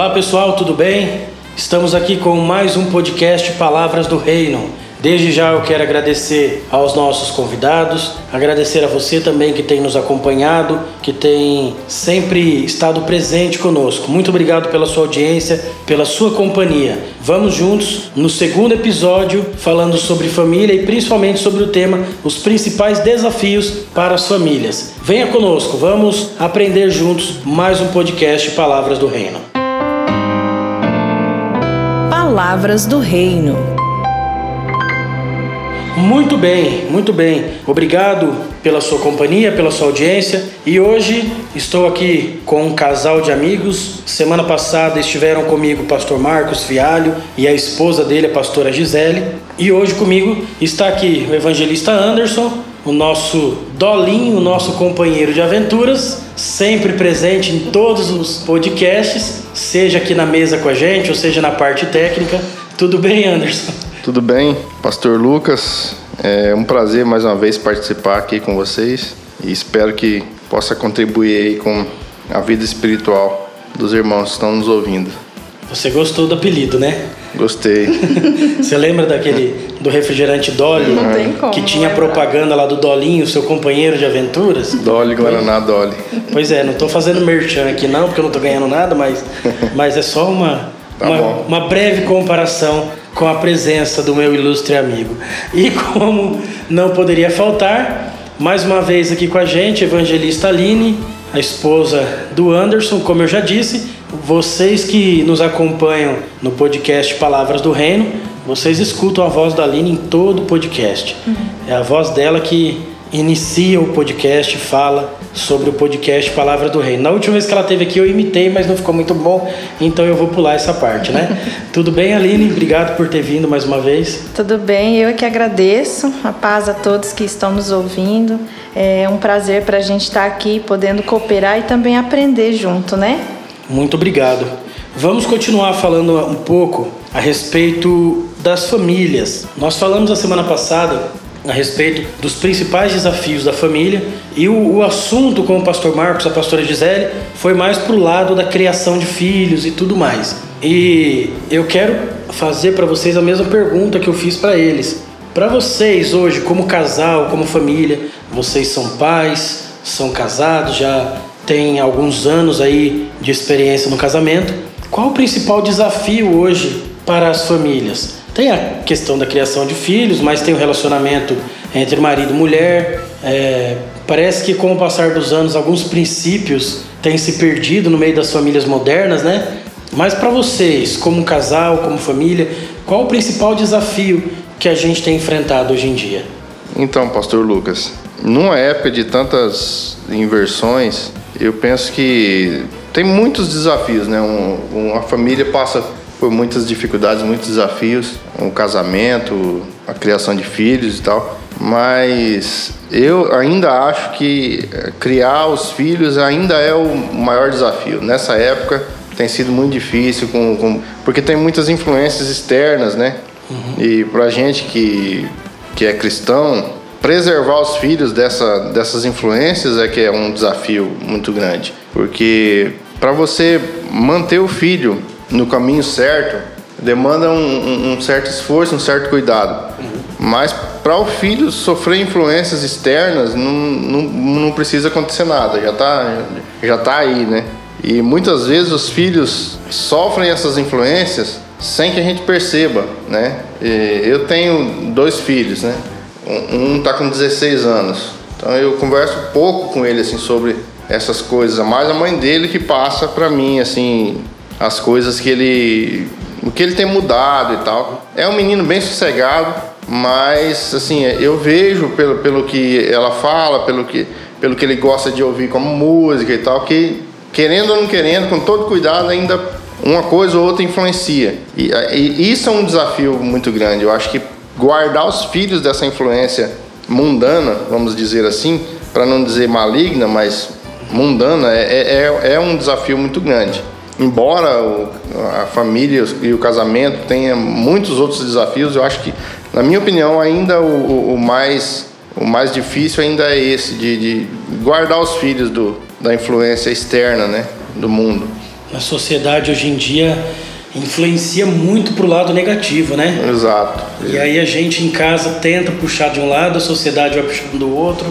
Olá pessoal, tudo bem? Estamos aqui com mais um podcast Palavras do Reino. Desde já eu quero agradecer aos nossos convidados, agradecer a você também que tem nos acompanhado, que tem sempre estado presente conosco. Muito obrigado pela sua audiência, pela sua companhia. Vamos juntos no segundo episódio falando sobre família e principalmente sobre o tema os principais desafios para as famílias. Venha conosco, vamos aprender juntos mais um podcast Palavras do Reino. Palavras do Reino. Muito bem, muito bem. Obrigado pela sua companhia, pela sua audiência. E hoje estou aqui com um casal de amigos. Semana passada estiveram comigo o pastor Marcos Fialho e a esposa dele, a pastora Gisele. E hoje comigo está aqui o evangelista Anderson, o nosso Dolinho, o nosso companheiro de aventuras, sempre presente em todos os podcasts, seja aqui na mesa com a gente ou seja na parte técnica. Tudo bem, Anderson? Tudo bem, Pastor Lucas? É um prazer mais uma vez participar aqui com vocês e espero que possa contribuir aí com a vida espiritual dos irmãos que estão nos ouvindo. Você gostou do apelido, né? Gostei. Você lembra daquele do refrigerante Dolly? Não tem como. Que tinha propaganda lá do Dolinho, seu companheiro de aventuras? Dolly Guaraná Dolly. Pois é, não estou fazendo merchan aqui não, porque eu não estou ganhando nada, mas, mas é só uma, Tá uma, uma breve comparação com a presença do meu ilustre amigo. E como não poderia faltar, mais uma vez aqui com a gente, evangelista Aline, a esposa do Anderson, como eu já disse, vocês que nos acompanham no podcast Palavras do Reino, vocês escutam a voz da Aline em todo o podcast. É a voz dela que inicia o podcast, fala sobre o podcast Palavra do Reino. Na última vez que ela teve aqui eu imitei, mas não ficou muito bom, então eu vou pular essa parte, né? Tudo bem, Aline? Obrigado por ter vindo mais uma vez. Tudo bem, eu é que agradeço. A paz a todos que estão nos ouvindo. É um prazer para a gente estar aqui, podendo cooperar e também aprender junto, né? Muito obrigado. Vamos continuar falando um pouco a respeito das famílias. Nós falamos a semana passada a respeito dos principais desafios da família e o, o assunto com o pastor Marcos, a pastora Gisele, foi mais para o lado da criação de filhos e tudo mais. E eu quero fazer para vocês a mesma pergunta que eu fiz para eles. Para vocês hoje, como casal, como família, vocês são pais, são casados, já têm alguns anos aí de experiência no casamento. Qual o principal desafio hoje para as famílias? Tem a questão da criação de filhos, mas tem o relacionamento entre marido e mulher. É, parece que com o passar dos anos alguns princípios têm se perdido no meio das famílias modernas, né? Mas para vocês, como casal, como família, qual o principal desafio que a gente tem enfrentado hoje em dia? Então, Pastor Lucas, numa época de tantas inversões, eu penso que tem muitos desafios, né? Um, uma família passa por muitas dificuldades, muitos desafios, um casamento, a criação de filhos e tal. Mas eu ainda acho que eh, criar os filhos ainda é o maior desafio. Nessa época tem sido muito difícil, com, com- porque tem muitas influências externas, né? E pra gente que, que é cristão, preservar os filhos dessa, dessas influências é que é um desafio muito grande. Porque para você manter o filho no caminho certo, demanda um, um- certo esforço, um certo cuidado. Mas para o filho sofrer influências externas, não, não, não precisa acontecer nada, já está já tá aí, né? E muitas vezes os filhos sofrem essas influências sem que a gente perceba, né? E eu tenho dois filhos, né? Um está com 16 anos, então eu converso pouco com ele assim sobre essas coisas, mais a mãe dele que passa para mim assim as coisas que ele o que ele tem mudado e tal. É um menino bem sossegado, mas assim, eu vejo pelo, pelo que ela fala, pelo que pelo que ele gosta de ouvir como música e tal, que querendo ou não querendo, com todo cuidado, ainda uma coisa ou outra influencia. E, e isso é um desafio muito grande. Eu acho que guardar os filhos dessa influência mundana, vamos dizer assim, para não dizer maligna, mas mundana, é, é, é um desafio muito grande. Embora o- a família e o casamento tenha muitos outros desafios, eu acho que, na minha opinião, ainda o, o- o mais, o mais difícil ainda é esse, de, de guardar os filhos do, da influência externa né, do mundo. na sociedade hoje em dia influencia muito pro lado negativo, né? Exato. E aí a gente em casa tenta puxar de um lado, a sociedade vai puxando do outro.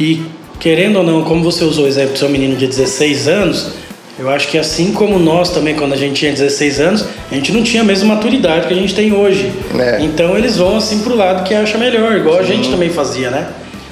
E querendo ou não, como você usou o exemplo do seu menino de 16 anos, eu acho que assim como nós também, quando a gente tinha 16 anos, a gente não tinha a mesma maturidade que a gente tem hoje. É. Então eles vão assim pro lado que acha melhor, igual a gente também fazia, né?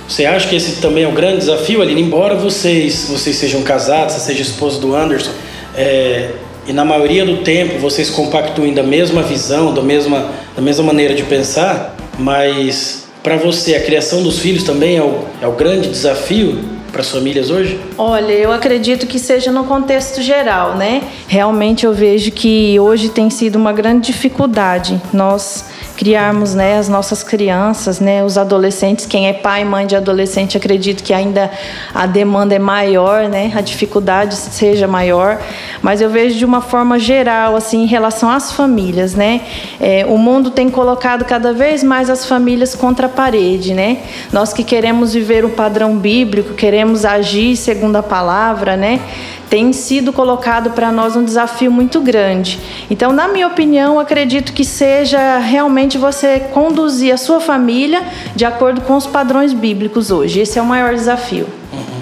Você acha que esse também é um grande desafio, Aline? Embora vocês, vocês sejam casados, você seja esposo do Anderson, é, e na maioria do tempo vocês compactuem da mesma visão, da mesma, da mesma maneira de pensar, mas para você a criação dos filhos também é o, é o grande desafio para as famílias hoje? Olha, eu acredito que seja no contexto geral, né? Realmente eu vejo que hoje tem sido uma grande dificuldade nós criarmos né, as nossas crianças, né, os adolescentes. Quem é pai e mãe de adolescente, acredito que ainda a demanda é maior, né, a dificuldade seja maior. Mas eu vejo de uma forma geral, assim, em relação às famílias, né, é, o mundo tem colocado cada vez mais as famílias contra a parede, né. Nós que queremos viver o padrão bíblico, queremos agir segundo a palavra, né tem sido colocado para nós um desafio muito grande. Então, na minha opinião, acredito que seja realmente você conduzir a sua família de acordo com os padrões bíblicos hoje. Esse é o maior desafio. Uhum.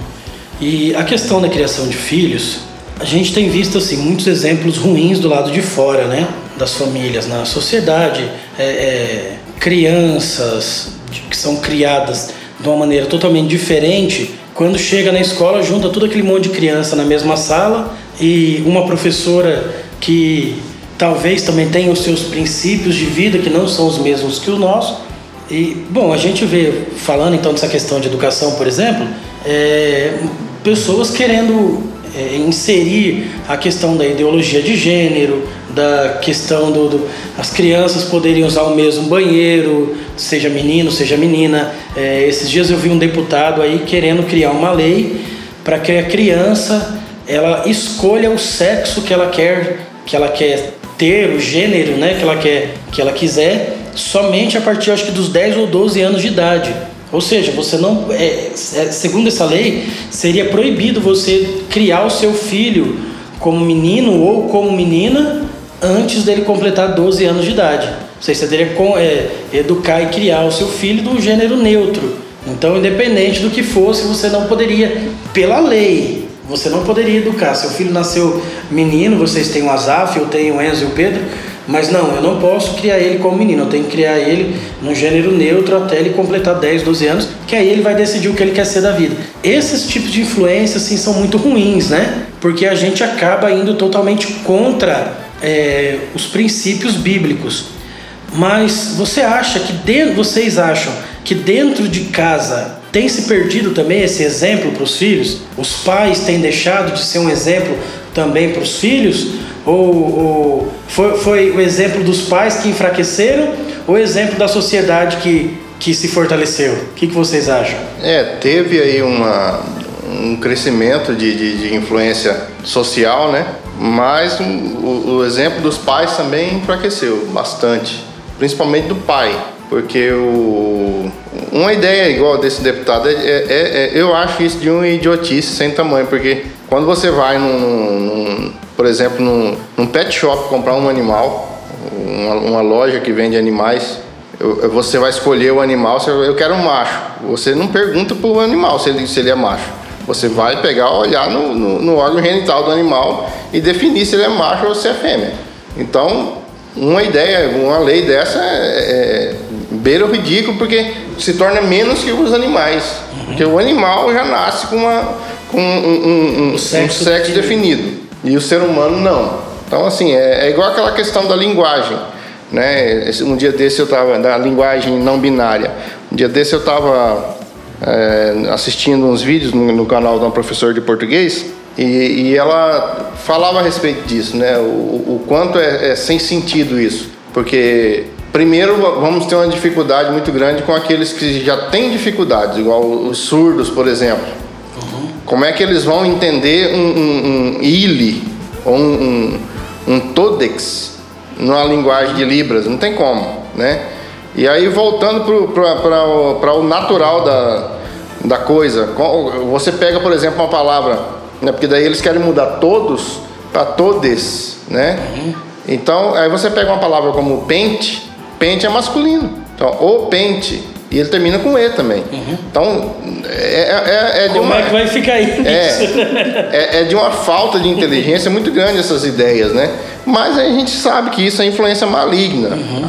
E a questão da criação de filhos, a gente tem visto assim muitos exemplos ruins do lado de fora, né? Das famílias na sociedade, é, é, crianças que são criadas de uma maneira totalmente diferente quando chega na escola, junta todo aquele monte de criança na mesma sala e uma professora que talvez também tenha os seus princípios de vida que não são os mesmos que o nosso. E, bom, a gente vê, falando então dessa questão de educação, por exemplo, é, pessoas querendo é, inserir a questão da ideologia de gênero, da questão do, do, as crianças poderem usar o mesmo banheiro, seja menino, seja menina. É, esses dias eu vi um deputado aí querendo criar uma lei para que a criança ela escolha o sexo que ela quer que ela quer ter, o gênero, né, que ela quer que ela quiser, somente a partir acho que dos 10 ou 12 anos de idade. Ou seja, você não é, é, segundo essa lei, seria proibido você criar o seu filho como menino ou como menina antes dele completar 12 anos de idade. Ou seja, você teria que é, educar e criar o seu filho do gênero neutro. Então, independente do que fosse, você não poderia, pela lei, você não poderia educar. Seu filho nasceu menino, vocês têm o Azaf, eu tenho o Enzo e o Pedro, mas não, eu não posso criar ele como menino, eu tenho que criar ele no gênero neutro até ele completar 10, 12 anos, que aí ele vai decidir o que ele quer ser da vida. Esses tipos de influências, assim, são muito ruins, né? Porque a gente acaba indo totalmente contra é, os princípios bíblicos. Mas você acha que dentro, vocês acham que dentro de casa tem se perdido também esse exemplo para os filhos? Os pais têm deixado de ser um exemplo também para os filhos? Ou, ou foi, foi, o exemplo dos pais que enfraqueceram ou o exemplo da sociedade que, que se fortaleceu? O que, que vocês acham? É, teve aí uma, um crescimento de, de, de influência social, né? Mas o, o, exemplo dos pais também enfraqueceu bastante, principalmente do pai, porque o, uma ideia igual desse deputado, é, é, é, eu acho isso de uma idiotice sem tamanho, porque quando você vai, num, num por exemplo, num, num, pet shop comprar um animal, uma, uma loja que vende animais, eu, você vai escolher o animal, você, eu quero um macho. Você não pergunta para o animal se ele, se ele é macho. Você vai pegar, olhar no, no, no, órgão genital do animal e definir se ele é macho ou se é fêmea. Então, uma ideia, uma lei dessa é, é beira o ridículo porque se torna menos que os animais. Uhum. Porque o animal já nasce com, uma, com um, um, um, sexo, um sexo definido. e o ser humano não. Então, assim, é, é igual aquela questão da linguagem. Né? Um dia desse eu estava, da linguagem não binária. Um dia desse eu estava é, assistindo uns vídeos no, no, canal de um professor de português e, e, ela falava a respeito disso, né? O, o quanto é, é, sem sentido isso, porque primeiro vamos ter uma dificuldade muito grande com aqueles que já têm dificuldades, igual os surdos, por exemplo. Uhum. Como é que eles vão entender um, um, um ili ou um, um, um todex numa linguagem de libras? Não tem como, né? E aí, voltando para o natural da, da coisa, você pega, por exemplo, uma palavra, né, porque daí eles querem mudar todos para todos, né? Uhum. Então, aí você pega uma palavra como pente, pente é masculino. Então, o pente e ele termina com E também. Uhum. Então, é, é, é, de Como uma, é que vai ficar aí? É, é, é, de uma falta de inteligência muito grande essas ideias, né? Mas a gente sabe que isso é influência maligna. Uhum.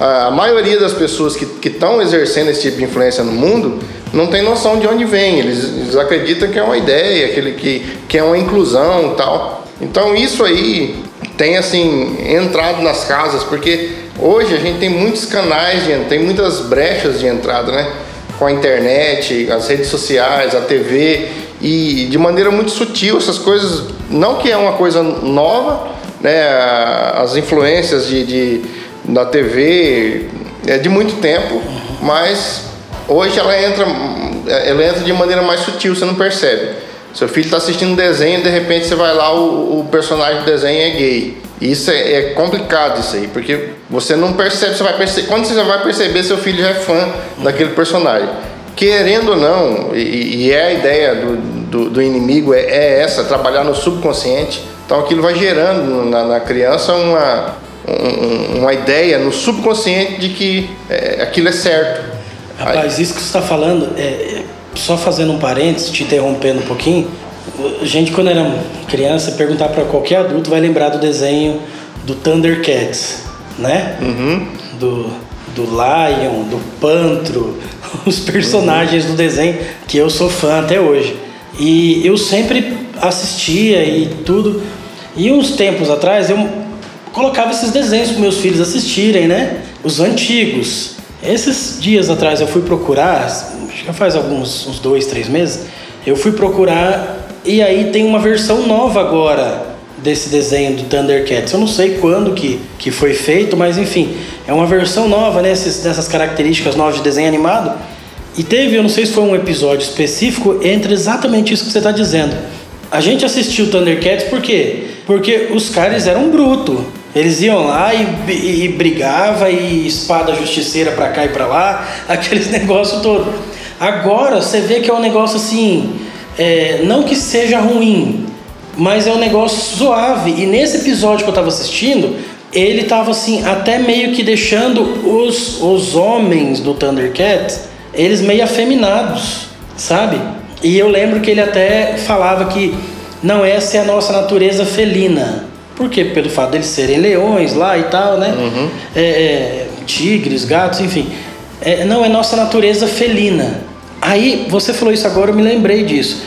A, a, maioria das pessoas que estão exercendo esse tipo de influência no mundo não tem noção de onde vem. Eles, eles acreditam que é uma ideia, que, que, que é uma inclusão tal. Então, isso aí tem, assim, entrado nas casas, porque Hoje a gente tem muitos canais, tem muitas brechas de entrada, né? Com a internet, as redes sociais, a TV e de maneira muito sutil essas coisas, não que é uma coisa nova, né? As influências de, de da TV é de muito tempo, mas hoje ela entra, ela entra de maneira mais sutil, você não percebe. Seu filho está assistindo um desenho, de repente você vai lá, o, o personagem do desenho é gay. Isso é, é, complicado isso aí, porque você não percebe, você vai perceber, quando você vai perceber seu filho já é fã daquele personagem. Querendo ou não, e, e é a ideia do, do, do inimigo, é, é, essa, trabalhar no subconsciente. Então aquilo vai gerando na, na criança uma, um, uma ideia no subconsciente de que é, aquilo é certo. Rapaz, isso que você está falando, é, só fazendo um parênteses, te interrompendo um pouquinho, a gente quando era criança, perguntar para qualquer adulto vai lembrar do desenho do Thundercats, né? Uhum. Do, do Lion, do Pantro, os personagens uhum. do desenho que eu sou fã até hoje. E eu sempre assistia e tudo. E uns tempos atrás eu colocava esses desenhos para meus filhos assistirem, né? Os antigos. Esses dias atrás eu fui procurar, já faz alguns uns dois, três meses, eu fui procurar e aí tem uma versão nova agora desse desenho do Thundercats. Eu não sei quando que, que foi feito, mas enfim, é uma versão nova né, dessas características novas de desenho animado. E teve, eu não sei se foi um episódio específico entre exatamente isso que você está dizendo. A gente assistiu Thundercats por quê? Porque os caras eram bruto. Eles iam lá e, e, e brigava e espada justiceira para cá e para lá, aqueles negócio todo. Agora você vê que é um negócio assim, é, não que seja ruim, mas é um negócio suave. E nesse episódio que eu estava assistindo, ele estava assim, até meio que deixando os, os homens do Thundercats, eles meio afeminados, sabe? E eu lembro que ele até falava que não, essa é a nossa natureza felina. Por quê? Pelo fato deles serem leões lá e tal, né? Uhum. É, é, tigres, gatos, enfim. É, não, é nossa natureza felina. Aí você falou isso agora, eu me lembrei disso.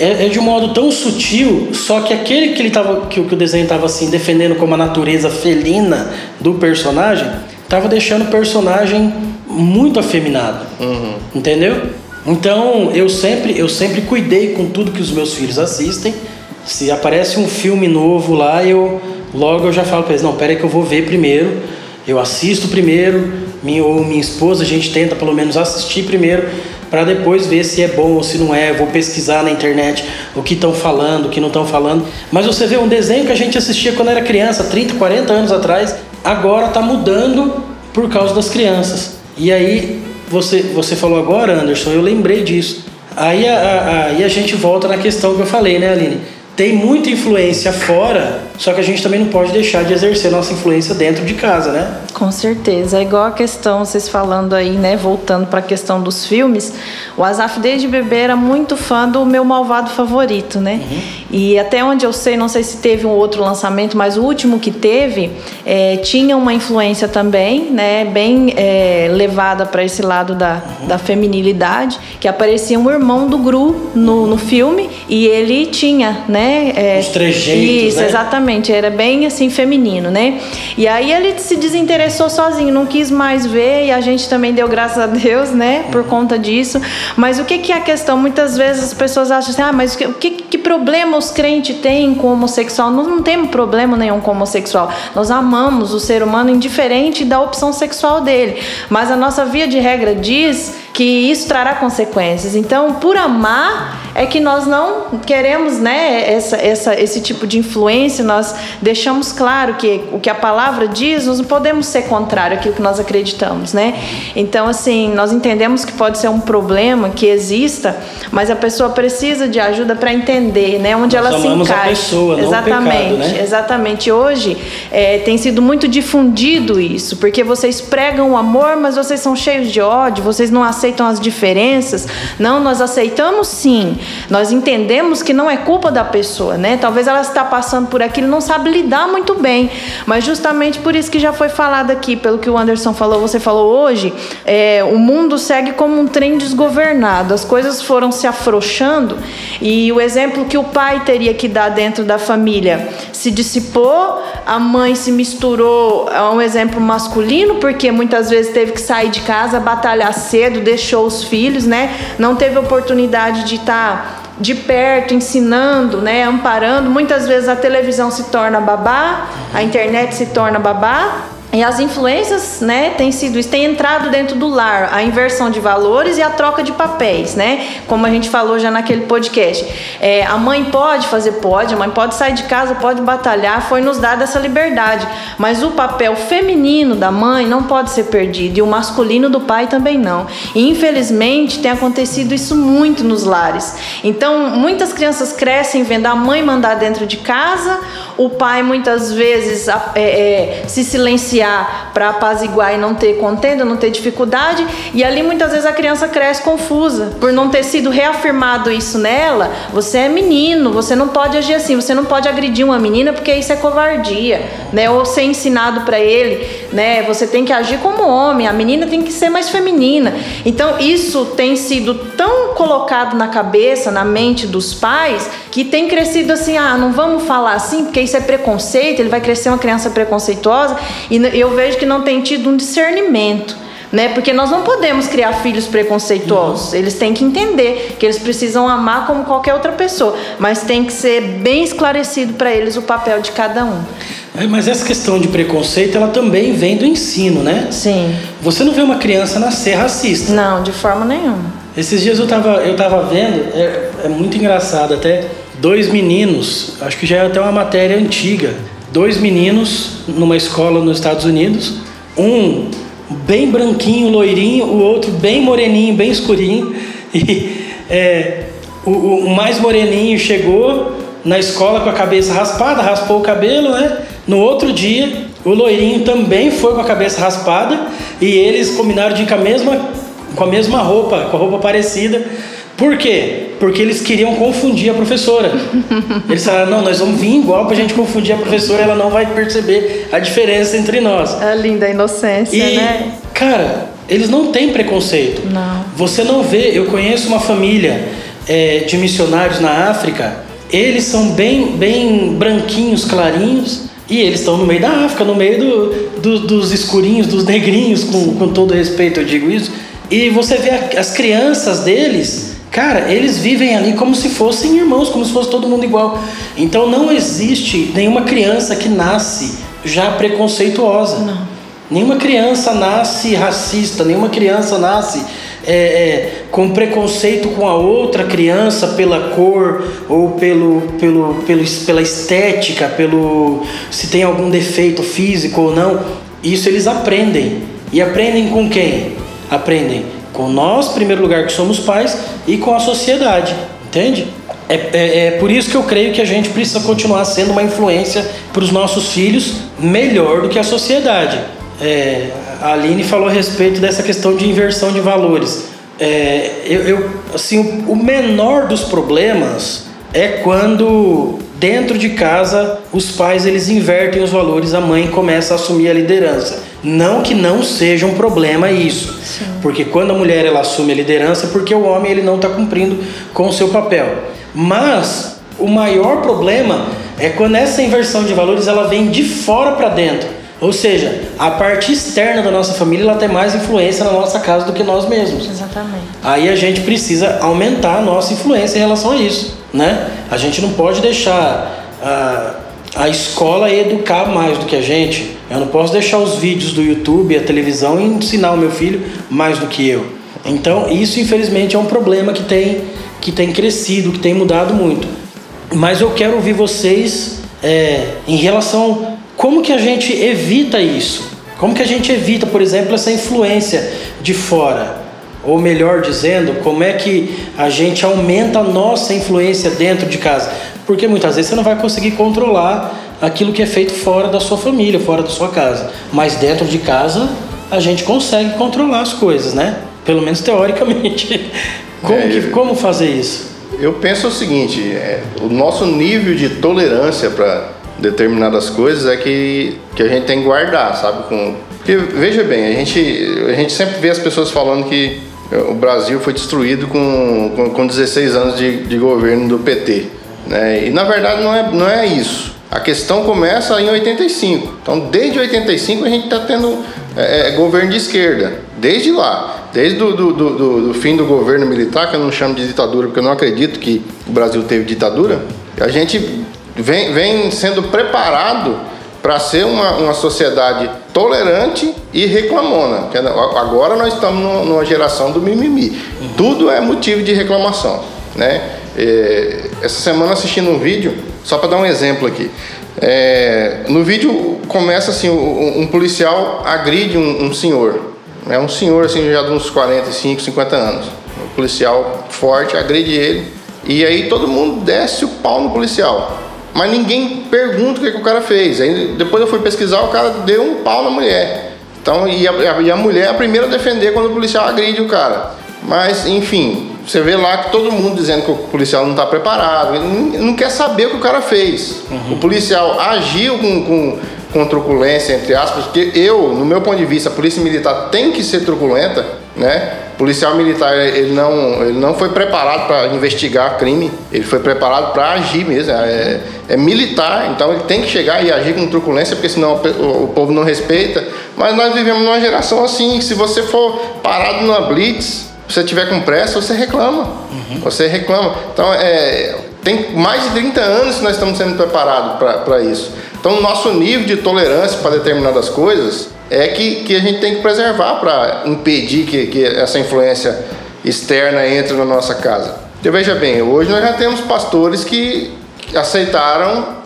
É, é de um modo tão sutil, só que aquele que ele tava, que, que o desenho estava assim defendendo como a natureza felina do personagem, estava deixando o personagem muito afeminado, uhum. entendeu? Então eu sempre eu sempre cuidei com tudo que os meus filhos assistem. Se aparece um filme novo lá, eu logo eu já falo para eles, não, pera aí que eu vou ver primeiro. Eu assisto primeiro, minha ou minha esposa, a gente tenta pelo menos assistir primeiro para depois ver se é bom ou se não é. Vou pesquisar na internet o que estão falando, o que não estão falando. Mas você vê um desenho que a gente assistia quando era criança, 30, 40 anos atrás, agora está mudando por causa das crianças. E aí você, você falou agora, Anderson, eu lembrei disso. Aí a, a, aí a gente volta na questão que eu falei, né, Aline? Tem muita influência fora só que a gente também não pode deixar de exercer nossa influência dentro de casa, né? Com certeza. É igual a questão, vocês falando aí, né? Voltando para a questão dos filmes. O Azaf, desde bebê, era muito fã do meu malvado favorito, né? Uhum. E até onde eu sei, não sei se teve um outro lançamento, mas o último que teve é, tinha uma influência também, né? Bem é, levada para esse lado da, uhum. da feminilidade, que aparecia um irmão do Gru no, no filme e ele tinha, né? É, Os trejeitos, Isso, né? exatamente era bem assim feminino, né? E aí ele se desinteressou sozinho, não quis mais ver e a gente também deu graças a Deus, né, por conta disso. Mas o que que é a questão? Muitas vezes as pessoas acham assim: "Ah, mas o que que problema os crentes têm com homossexual?" Nós não temos problema nenhum com homossexual. Nós amamos o ser humano indiferente da opção sexual dele. Mas a nossa via de regra diz que isso trará consequências. Então, por amar é que nós não queremos, né, essa, essa, esse tipo de influência. Nós deixamos claro que o que a palavra diz, nós não podemos ser contrário àquilo que nós acreditamos, né? Então, assim, nós entendemos que pode ser um problema que exista, mas a pessoa precisa de ajuda para entender, né, onde nós ela se encaixa. A pessoa, exatamente, pecado, né? exatamente. Hoje é, tem sido muito difundido isso, porque vocês pregam o amor, mas vocês são cheios de ódio, vocês não aceitam as diferenças. Não, nós aceitamos sim. Nós entendemos que não é culpa da pessoa, né? Talvez ela está passando por aquilo e não sabe lidar muito bem. Mas justamente por isso que já foi falado aqui, pelo que o Anderson falou, você falou hoje, é, o mundo segue como um trem desgovernado. As coisas foram se afrouxando e o exemplo que o pai teria que dar dentro da família se dissipou, a mãe se misturou a um exemplo masculino, porque muitas vezes teve que sair de casa, batalhar cedo, deixou os filhos, né? Não teve oportunidade de estar de perto, ensinando, né, amparando. Muitas vezes a televisão se torna babá, a internet se torna babá. E as influências, né, tem sido isso, tem entrado dentro do lar, a inversão de valores e a troca de papéis, né? Como a gente falou já naquele podcast. É, a mãe pode fazer, pode, a mãe pode sair de casa, pode batalhar, foi nos dada essa liberdade. Mas o papel feminino da mãe não pode ser perdido e o masculino do pai também não. E infelizmente tem acontecido isso muito nos lares. Então, muitas crianças crescem vendo a mãe mandar dentro de casa, o pai muitas vezes é, é, se silencia para apaziguar e não ter contenda, não ter dificuldade, e ali muitas vezes a criança cresce confusa por não ter sido reafirmado isso nela. Você é menino, você não pode agir assim, você não pode agredir uma menina porque isso é covardia, né? Ou ser ensinado para ele, né? Você tem que agir como homem, a menina tem que ser mais feminina. Então isso tem sido tão colocado na cabeça, na mente dos pais, que tem crescido assim, ah, não vamos falar assim porque isso é preconceito, ele vai crescer uma criança preconceituosa e eu vejo que não tem tido um discernimento. Né? Porque nós não podemos criar filhos preconceituosos. Uhum. Eles têm que entender que eles precisam amar como qualquer outra pessoa, mas tem que ser bem esclarecido para eles o papel de cada um. É, mas essa questão de preconceito, ela também vem do ensino, né? Sim. Você não vê uma criança nascer racista. Não, de forma nenhuma. Esses dias eu tava, eu tava vendo, é, é muito engraçado até, dois meninos, acho que já é até uma matéria antiga, dois meninos numa escola nos Estados Unidos, um bem branquinho, loirinho, o outro bem moreninho, bem escurinho. E é, o, o, mais moreninho chegou na escola com a cabeça raspada, raspou o cabelo, né? No outro dia, o loirinho também foi com a cabeça raspada e eles combinaram de ir com a mesma, com a mesma roupa, com a roupa parecida. Por quê? Porque eles queriam confundir a professora. Eles falaram, não, nós vamos vir igual pra gente confundir a professora, ela não vai perceber a diferença entre nós. É linda a inocência, e, né? Cara, eles não têm preconceito. Não. Você não vê, eu conheço uma família é, de missionários na África, eles são bem, bem branquinhos, clarinhos, e eles estão no meio da África, no meio do, do, dos escurinhos, dos negrinhos, com, com todo respeito eu digo isso. E você vê as crianças deles Cara, eles vivem ali como se fossem irmãos, como se fosse todo mundo igual. Então não existe nenhuma criança que nasce já preconceituosa. Não. Nenhuma criança nasce racista, nenhuma criança nasce é, é, com preconceito com a outra criança pela cor ou pelo, pelo, pelo, pela estética, pelo se tem algum defeito físico ou não. Isso eles aprendem. E aprendem com quem? Aprendem com nós, em primeiro lugar, que somos pais, e com a sociedade, entende? É, é, é, por isso que eu creio que a gente precisa continuar sendo uma influência para os nossos filhos melhor do que a sociedade. É, a Aline falou a respeito dessa questão de inversão de valores. É, eu, eu, assim, o menor dos problemas é quando dentro de casa os pais eles invertem os valores, a mãe começa a assumir a liderança. Não que não seja um problema isso, Sim. porque quando a mulher ela assume a liderança, é porque o homem ele não está cumprindo com o seu papel. Mas o maior problema é quando essa inversão de valores ela vem de fora para dentro. Ou seja, a parte externa da nossa família ela tem mais influência na nossa casa do que nós mesmos. Exatamente. Aí a gente precisa aumentar a nossa influência em relação a isso, né? A gente não pode deixar a, a escola educar mais do que a gente. Eu não posso deixar os vídeos do YouTube, a televisão e ensinar o meu filho mais do que eu. Então, isso infelizmente é um problema que tem, que tem crescido, que tem mudado muito. Mas eu quero ouvir vocês é, em relação como que a gente evita isso. Como que a gente evita, por exemplo, essa influência de fora? Ou melhor dizendo, como é que a gente aumenta a nossa influência dentro de casa? Porque muitas vezes você não vai conseguir controlar aquilo que é feito fora da sua família, fora da sua casa. Mas dentro de casa a gente consegue controlar as coisas, né? Pelo menos teoricamente. Como, é, que, como fazer isso? Eu penso o seguinte: é, o nosso nível de tolerância para determinadas coisas é que, que a gente tem que guardar, sabe? Com, porque, veja bem, a gente, a gente sempre vê as pessoas falando que o Brasil foi destruído com, com, com 16 anos de, de governo do PT. Né? E na verdade não é, não é isso. A questão começa em 85. Então, desde 85 a gente está tendo é, governo de esquerda. Desde lá. Desde do, do, do, do, fim do governo militar, que eu não chamo de ditadura, porque eu não acredito que o Brasil teve ditadura, a gente vem, vem sendo preparado para ser uma, uma sociedade tolerante e reclamona. Agora nós estamos numa geração do mimimi. Tudo é motivo de reclamação. Né? É, essa semana assistindo um vídeo só para dar um exemplo aqui. É, no vídeo começa assim, um, um policial agride um, um, senhor. É um senhor assim já de uns 45, 50 anos. Um policial forte agride ele e aí todo mundo desce o pau no policial. Mas ninguém pergunta o que, que o cara fez. Aí depois eu fui pesquisar, o cara deu um pau na mulher. Então, e a, e a mulher é a primeira a defender quando o policial agride o cara. Mas, enfim, você vê lá que todo mundo dizendo que o policial não está preparado, ele não, quer saber o que o cara fez. Uhum. O policial agiu com, com, com truculência, entre aspas, porque eu, no meu ponto de vista, a polícia militar tem que ser truculenta, né? Policial militar, ele não, ele não foi preparado para investigar crime, ele foi preparado para agir mesmo. É, é, militar, então ele tem que chegar e agir com truculência, porque senão o, o povo não respeita. Mas nós vivemos numa geração assim, se você for parado numa blitz, se você tiver com pressa, você reclama. Uhum. Você reclama. Então, é, tem mais de 30 anos que nós estamos sendo preparados para isso. Então, o nosso nível de tolerância para determinadas coisas é que, que a gente tem que preservar para impedir que, que essa influência externa entre na nossa casa. Então, veja bem, hoje nós já temos pastores que aceitaram,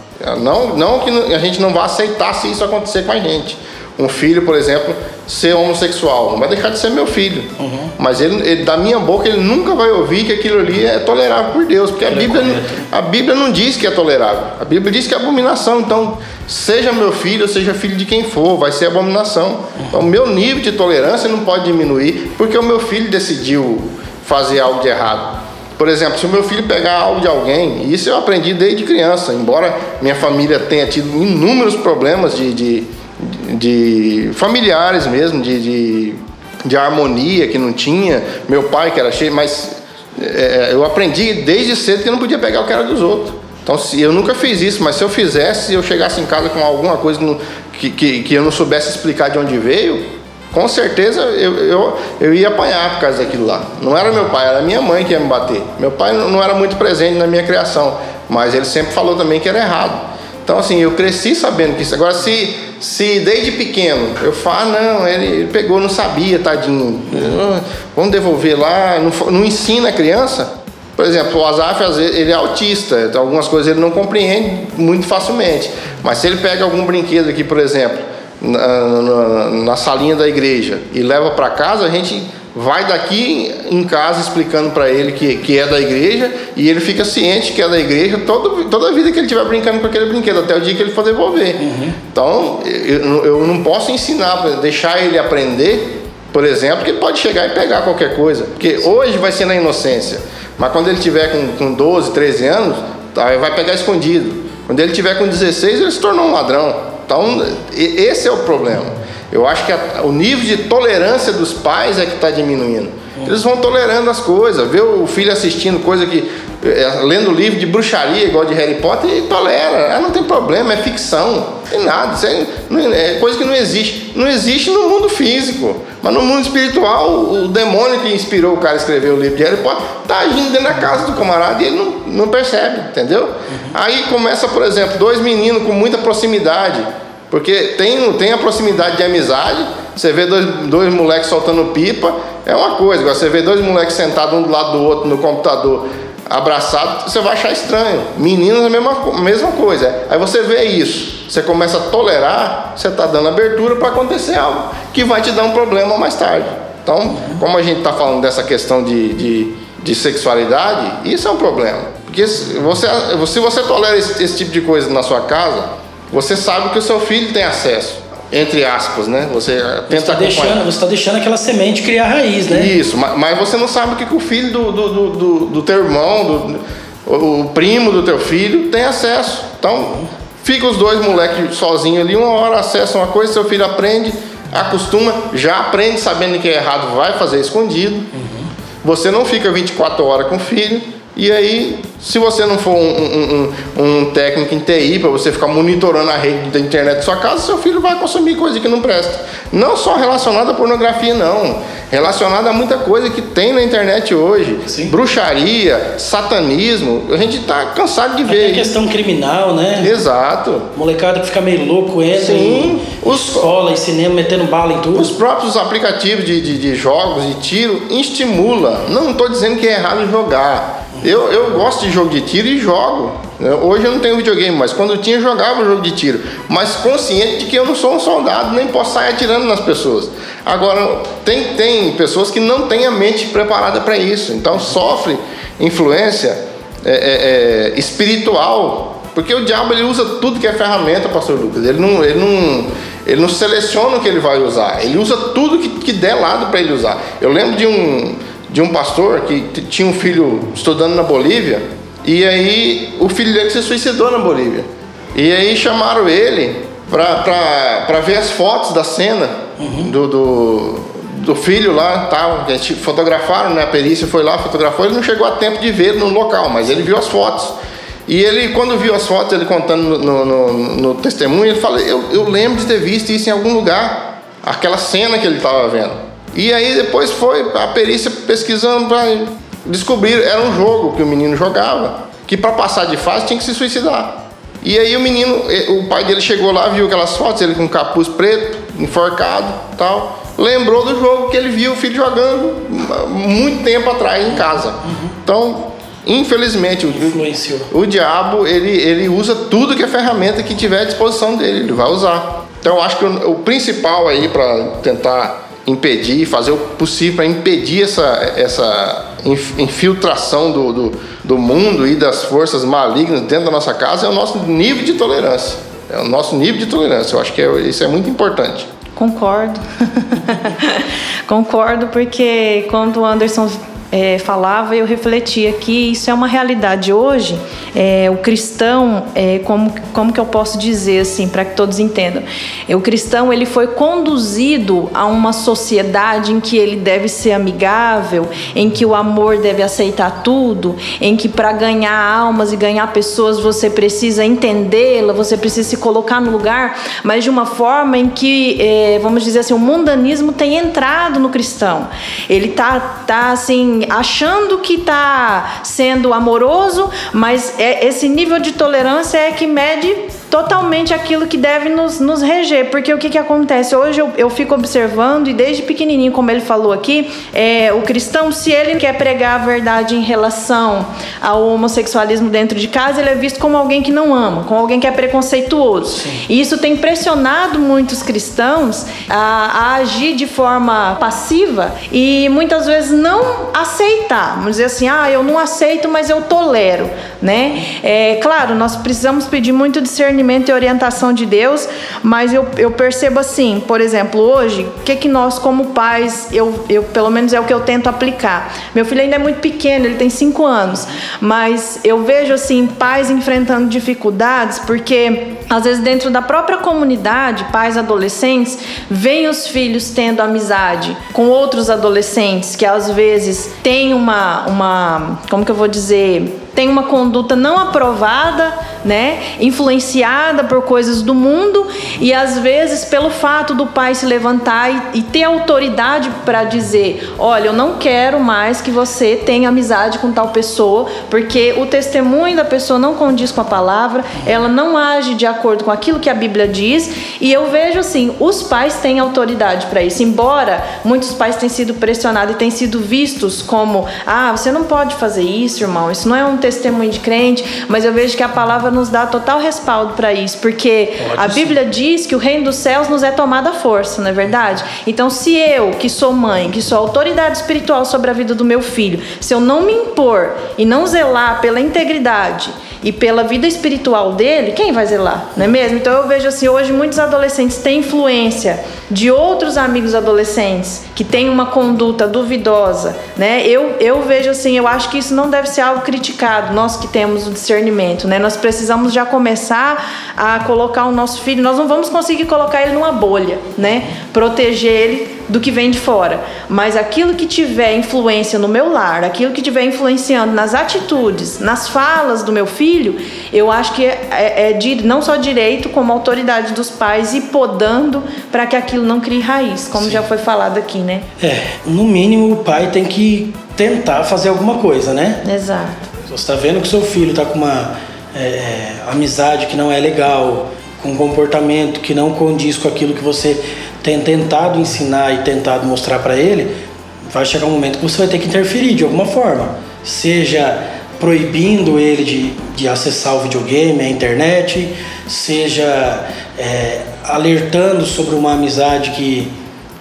não, não que a gente não vai aceitar se isso acontecer com a gente. Um filho, por exemplo, ser homossexual, não vai deixar de ser meu filho. Uhum. Mas ele, ele, da minha boca, ele nunca vai ouvir que aquilo ali é tolerável por Deus, porque a é Bíblia, a Bíblia não diz que é tolerável. A Bíblia diz que é abominação. Então, seja meu filho, ou seja filho de quem for, vai ser abominação. Então, o meu nível de tolerância não pode diminuir, porque o meu filho decidiu fazer algo de errado. Por exemplo, se o meu filho pegar algo de alguém, isso eu aprendi desde criança, embora minha família tenha tido inúmeros problemas de, de de familiares mesmo, de, de, de, harmonia que não tinha. Meu pai que era cheio, mas é, eu aprendi desde cedo que eu não podia pegar o que era dos outros. Então, se eu nunca fiz isso, mas se eu fizesse, se eu chegasse em casa com alguma coisa que, que, que eu não soubesse explicar de onde veio, com certeza eu, eu, eu ia apanhar por causa daquilo lá. Não era meu pai, era minha mãe que ia me bater. Meu pai não era muito presente na minha criação, mas ele sempre falou também que era errado. Então, assim, eu cresci sabendo que isso. Agora, se, se desde pequeno eu falo, ah, não, ele, ele pegou, não sabia, tadinho, vamos devolver lá, não, não ensina a criança. Por exemplo, o Azaf, ele é autista, então algumas coisas ele não compreende muito facilmente. Mas se ele pega algum brinquedo aqui, por exemplo, na, na, na salinha da igreja e leva para casa, a gente vai daqui em casa explicando para ele que, que é da igreja e ele fica ciente que é da igreja todo, toda a vida que ele estiver brincando com aquele brinquedo, até o dia que ele for devolver. Uhum. Então, eu, eu não posso ensinar, deixar ele aprender, por exemplo, que ele pode chegar e pegar qualquer coisa, porque hoje vai ser na inocência, mas quando ele tiver com, com 12, 13 anos, aí vai pegar escondido. Quando ele tiver com 16, ele se tornou um ladrão. Então, esse é o problema. Eu acho que a, o nível de tolerância dos pais é que está diminuindo. Eles vão tolerando as coisas, vê o filho assistindo coisa que. É, lendo livro de bruxaria, igual de Harry Potter, e tolera. Ah, não tem problema, é ficção, não tem nada. Isso é, é, coisa que não existe. Não existe no mundo físico. Mas no mundo espiritual, o, o demônio que inspirou o cara a escrever o livro de Harry Potter está agindo dentro da casa do camarada e ele não, não percebe, entendeu? Uhum. Aí começa, por exemplo, dois meninos com muita proximidade porque tem, tem a proximidade de amizade, você vê dois, dois moleques soltando pipa, é uma coisa. Agora você vê dois moleques sentados um do lado do outro no computador, abraçado, você vai achar estranho. Meninas, a mesma, mesma coisa. Aí você vê isso, você começa a tolerar, você está dando abertura para acontecer algo que vai te dar um problema mais tarde. Então, como a gente está falando dessa questão de, de, de, sexualidade, isso é um problema. Porque se você, se você tolera esse, esse tipo de coisa na sua casa, você sabe que o seu filho tem acesso entre aspas, né? Você tenta está deixando, você está deixando aquela semente criar raiz, né? Isso, mas você não sabe o que, que o filho do, do, do, do teu irmão, do, o primo do teu filho tem acesso. Então, fica os dois moleques sozinhos ali, uma hora acessa uma coisa, seu filho aprende, acostuma, já aprende sabendo que é errado, vai fazer escondido. Uhum. Você não fica 24 horas com o filho, e aí, se você não for um, um, um técnico em TI para você ficar monitorando a rede da internet da sua casa, seu filho vai consumir coisa que não presta. Não só relacionada à pornografia, não. Relacionada a muita coisa que tem na internet hoje. Sim. Bruxaria, satanismo. A gente está cansado de ver. Até questão criminal, né? Exato. Molecada que fica meio louco, entra Sim. em os, escola, em cinema, metendo bala em tudo. Os próprios aplicativos de, de, de jogos, de tiro, estimula. Não estou dizendo que é errado jogar eu, eu gosto de jogo de tiro e jogo. Hoje eu não tenho videogame, mas quando eu tinha, jogava jogo de tiro. Mas consciente de que eu não sou um soldado, nem posso sair atirando nas pessoas. Agora, tem, tem pessoas que não têm a mente preparada para isso. Então, sofre influência é, é, é, espiritual. Porque o diabo ele usa tudo que é ferramenta, pastor Lucas. Ele não, ele não, ele não seleciona o que ele vai usar. Ele usa tudo que, que der lado para ele usar. Eu lembro de um de um pastor que tinha um filho estudando na Bolívia e aí o filho dele se suicidou na Bolívia. E aí chamaram ele para ver as fotos da cena uhum. do, do, do, filho lá, tal. Fotografaram, né? A perícia foi lá, fotografou. Ele não chegou a tempo de ver no local, mas ele viu as fotos. E ele, quando viu as fotos, ele contando no, no, no testemunho, ele falou: eu, eu lembro de ter visto isso em algum lugar, aquela cena que ele estava vendo. E aí depois foi a perícia pesquisando para descobrir, era um jogo que o menino jogava, que para passar de fase tinha que se suicidar. E aí o menino, o pai dele chegou lá, viu aquelas fotos, ele com capuz preto, enforcado, tal, lembrou do jogo que ele viu o filho jogando muito tempo atrás em casa. Uhum. Então, infelizmente, o, o diabo ele, ele usa tudo que é ferramenta que tiver à disposição dele, ele vai usar. Então, acho que o, o principal aí para tentar impedir, fazer o possível para impedir essa, essa infiltração do, do, do, mundo e das forças malignas dentro da nossa casa é o nosso nível de tolerância. É o nosso nível de tolerância. Eu acho que é, isso é muito importante. Concordo. Concordo, porque quando o Anderson é, falava, eu refletia que isso é uma realidade hoje. É, o cristão, é, como, como que eu posso dizer assim, para que todos entendam? O cristão ele foi conduzido a uma sociedade em que ele deve ser amigável, em que o amor deve aceitar tudo, em que para ganhar almas e ganhar pessoas você precisa entendê-la, você precisa se colocar no lugar, mas de uma forma em que, é, vamos dizer assim, o mundanismo tem entrado no cristão. Ele tá, tá assim achando que está sendo amoroso, mas é, esse nível de tolerância é que mede totalmente aquilo que deve nos, nos reger. Porque o que, que acontece? Hoje eu, eu fico observando, e desde pequenininho, como ele falou aqui, é, o cristão, se ele quer pregar a verdade em relação ao homossexualismo dentro de casa, ele é visto como alguém que não ama, como alguém que é preconceituoso. Sim. E isso tem pressionado muitos cristãos a, a agir de forma passiva e muitas vezes não aceitar. Vamos dizer assim, ah, eu não aceito, mas eu tolero. Né? É, claro, nós precisamos pedir muito discernimento discernimento e orientação de Deus, mas eu, eu percebo assim, por exemplo, hoje, o que, que nós, como pais, eu, eu pelo menos é o que eu tento aplicar. Meu filho ainda é muito pequeno, ele tem cinco anos, mas eu vejo assim, pais enfrentando dificuldades, porque às vezes dentro da própria comunidade, pais adolescentes, veem os filhos tendo amizade com outros adolescentes que às vezes têm uma, uma como que eu vou dizer, tem uma conduta não aprovada, né? Influenciada por coisas do mundo e às vezes pelo fato do pai se levantar e, e ter autoridade para dizer, olha, eu não quero mais que você tenha amizade com tal pessoa, porque o testemunho da pessoa não condiz com a palavra, ela não age de acordo com aquilo que a Bíblia diz, e eu vejo assim, os pais têm autoridade para isso, embora muitos pais tenham sido pressionados e tenham sido vistos como, ah, você não pode fazer isso, irmão, isso não é um testemunho de crente, mas eu vejo que a palavra nos dá total respaldo para isso, porque pode a Bíblia diz que o reino dos céus nos é tomada a força, não é verdade? Então, se eu, que sou mãe, que sou autoridade espiritual sobre a vida do meu filho, se eu não me impor e não zelar pela integridade e pela vida espiritual dele, quem vai zelar? Não é mesmo? Então eu vejo assim, hoje muitos adolescentes têm influência de outros amigos adolescentes que têm uma conduta duvidosa, né? Eu, eu vejo assim, eu acho que isso não deve ser algo criticado, nós que temos o discernimento, né? Nós precisamos já começar a colocar o nosso filho, nós não vamos conseguir colocar ele numa bolha, né? Proteger ele do que vem de fora. Mas aquilo que tiver influência no meu lar, aquilo que tiver influenciando nas atitudes, nas falas do meu filho, eu acho que é, é, é de, não só direito, como autoridade dos pais e podando para que aquilo não crie raiz, como Sim. já foi falado aqui, né? É, no mínimo o pai tem que tentar fazer alguma coisa, né? Exato. Você está vendo que seu filho está com uma é, é, amizade que não é legal, com um comportamento que não condiz com aquilo que você tem tentado ensinar e tentado mostrar para ele, vai chegar um momento que você vai ter que interferir de alguma forma. Seja proibindo ele de, de acessar o videogame, a internet, seja é, alertando sobre uma amizade que,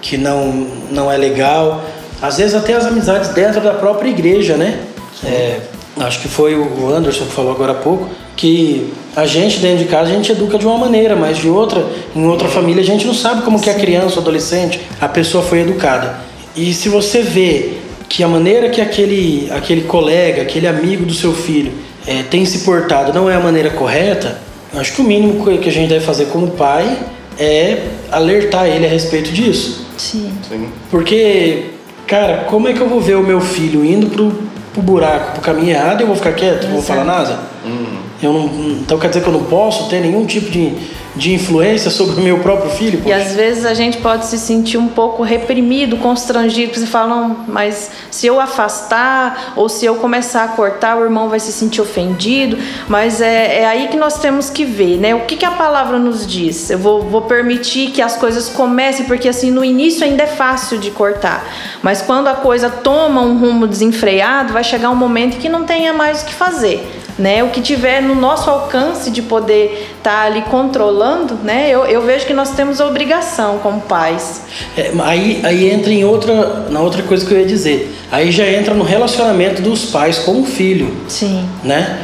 que não, não é legal. Às vezes até as amizades dentro da própria igreja, né? É, acho que foi o Anderson que falou agora há pouco, que a gente dentro de casa a gente educa de uma maneira, mas de outra, em outra família a gente não sabe como que a criança, o adolescente, a pessoa foi educada. E se você vê que a maneira que aquele, aquele colega, aquele amigo do seu filho é, tem se portado não é a maneira correta, acho que o mínimo que a gente deve fazer como pai é alertar ele a respeito disso. Sim. Sim. Porque, cara, como é que eu vou ver o meu filho indo pro, pro buraco, pro caminho errado e eu vou ficar quieto, não vou falar nada? Uhum. Eu não, então quer dizer que eu não posso ter nenhum tipo de, de influência sobre o meu próprio filho? Poxa. E às vezes a gente pode se sentir um pouco reprimido, constrangido, porque você fala, não, mas se eu afastar ou se eu começar a cortar, o irmão vai se sentir ofendido. Mas é, é aí que nós temos que ver, né? O que, que a palavra nos diz? Eu vou, vou permitir que as coisas comecem, porque assim, no início ainda é fácil de cortar. Mas quando a coisa toma um rumo desenfreado, vai chegar um momento que não tenha mais o que fazer né? O que tiver no nosso alcance de poder estar tá ali controlando, né? Eu, eu vejo que nós temos obrigação como pais. É, aí, aí entra em outra, na outra coisa que eu ia dizer. Aí já entra no relacionamento dos pais com o filho. Sim. Né?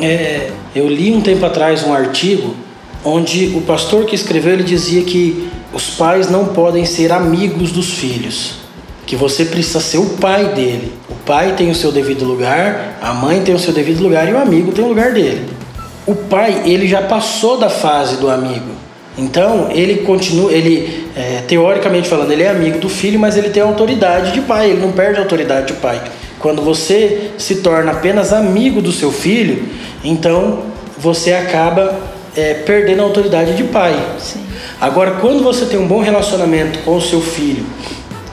É, eu li um tempo atrás um artigo onde o pastor que escreveu ele dizia que os pais não podem ser amigos dos filhos que você precisa ser o pai dele. O pai tem o seu devido lugar, a mãe tem o seu devido lugar e o amigo tem o lugar dele. O pai, ele já passou da fase do amigo. Então, ele continua, ele é, teoricamente falando, ele é amigo do filho, mas ele tem autoridade de pai, ele não perde a autoridade de pai. Quando você se torna apenas amigo do seu filho, então você acaba é, perdendo a autoridade de pai. Sim. Agora, quando você tem um bom relacionamento com o seu filho,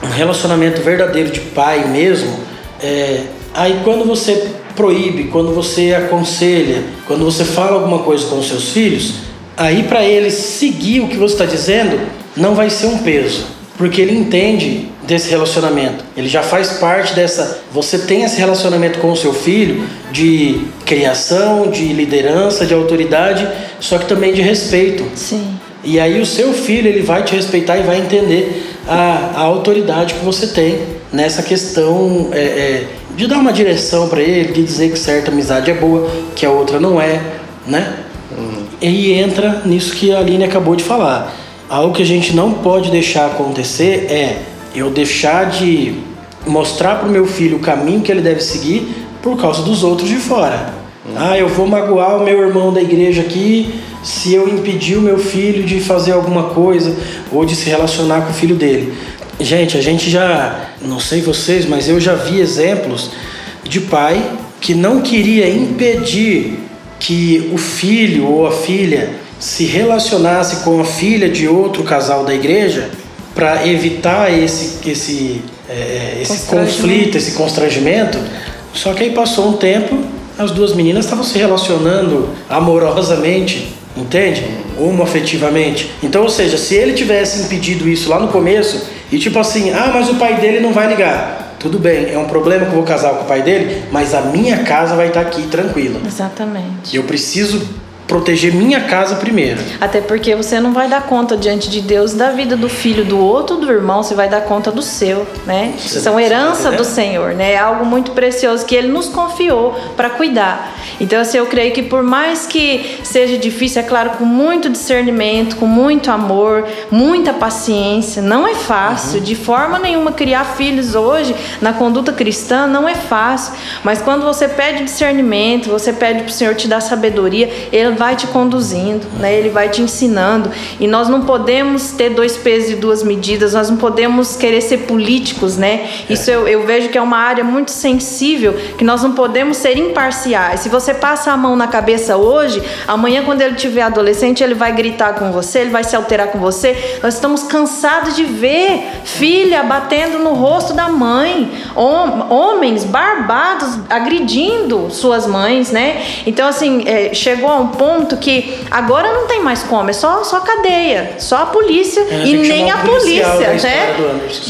um relacionamento verdadeiro de pai mesmo, é, aí quando você proíbe, quando você aconselha, quando você fala alguma coisa com os seus filhos, aí para eles seguir o que você está dizendo não vai ser um peso, porque ele entende desse relacionamento. Ele já faz parte dessa. Você tem esse relacionamento com o seu filho de criação, de liderança, de autoridade, só que também de respeito. Sim. E aí o seu filho ele vai te respeitar e vai entender a, a autoridade que você tem nessa questão é, é, de dar uma direção para ele, de dizer que certa amizade é boa, que a outra não é, né? Uhum. E entra nisso que a Aline acabou de falar. Algo que a gente não pode deixar acontecer é eu deixar de mostrar para o meu filho o caminho que ele deve seguir por causa dos outros de fora. Uhum. Ah, eu vou magoar o meu irmão da igreja aqui se eu impedir o meu filho de fazer alguma coisa ou de se relacionar com o filho dele. Gente, a gente já, não sei vocês, mas eu já vi exemplos de pai que não queria impedir que o filho ou a filha se relacionasse com a filha de outro casal da igreja para evitar esse, esse, é, esse conflito, esse constrangimento. Só que aí passou um tempo, as duas meninas estavam se relacionando amorosamente, entende? Homo afetivamente. Então, ou seja, se ele tivesse impedido isso lá no começo, e tipo assim, ah, mas o pai dele não vai ligar. Tudo bem, é um problema que eu vou casar com o pai dele, mas a minha casa vai estar aqui tranquila. Exatamente. Eu preciso proteger minha casa primeiro. Até porque você não vai dar conta diante de Deus da vida do filho do outro, do irmão, você vai dar conta do seu, né? Você São herança do Senhor, né? É algo muito precioso que ele nos confiou para cuidar. Então, assim, eu creio que por mais que seja difícil, é claro, com muito discernimento, com muito amor, muita paciência, não é fácil, uhum. de forma nenhuma criar filhos hoje na conduta cristã não é fácil, mas quando você pede discernimento, você pede para o Senhor te dar sabedoria, ele vai te conduzindo, né? Ele vai te ensinando. E nós não podemos ter dois pesos e duas medidas, nós não podemos querer ser políticos, né? Isso eu, eu vejo que é uma área muito sensível, que nós não podemos ser imparciais. Se você passa a mão na cabeça hoje, amanhã, quando ele tiver adolescente, ele vai gritar com você, ele vai se alterar com você. Nós estamos cansados de ver filha batendo no rosto da mãe, homens barbados agredindo suas mães, né? Então, assim, é, chegou a um ponto ponto que agora não tem mais como, é só, só cadeia, só a polícia é, e nem a polícia, né?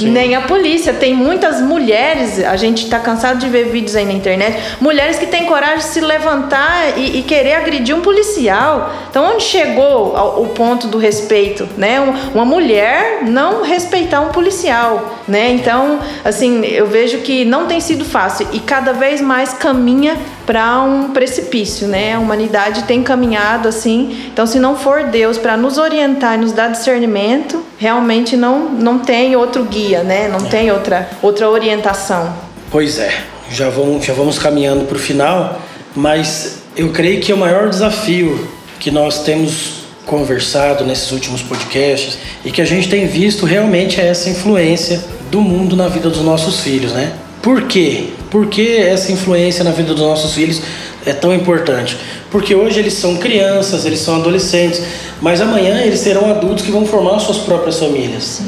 Nem a polícia. Tem muitas mulheres, a gente está cansado de ver vídeos aí na internet, mulheres que têm coragem de se levantar e, e querer agredir um policial. Então, onde chegou o ponto do respeito, né? Uma mulher não respeitar um policial, né? Então, assim, eu vejo que não tem sido fácil e cada vez mais caminha para um precipício, né? A humanidade tem caminhado assim. Então, se não for Deus para nos orientar e nos dar discernimento, realmente não, não tem outro guia, né? Não é. tem outra, outra orientação. Pois é, já vamos, já vamos caminhando para o final, mas eu creio que o maior desafio que nós temos conversado nesses últimos podcasts e que a gente tem visto realmente é essa influência do mundo na vida dos nossos filhos, né? Por quê? Por que essa influência na vida dos nossos filhos é tão importante? Porque hoje eles são crianças, eles são adolescentes, mas amanhã eles serão adultos que vão formar suas próprias famílias.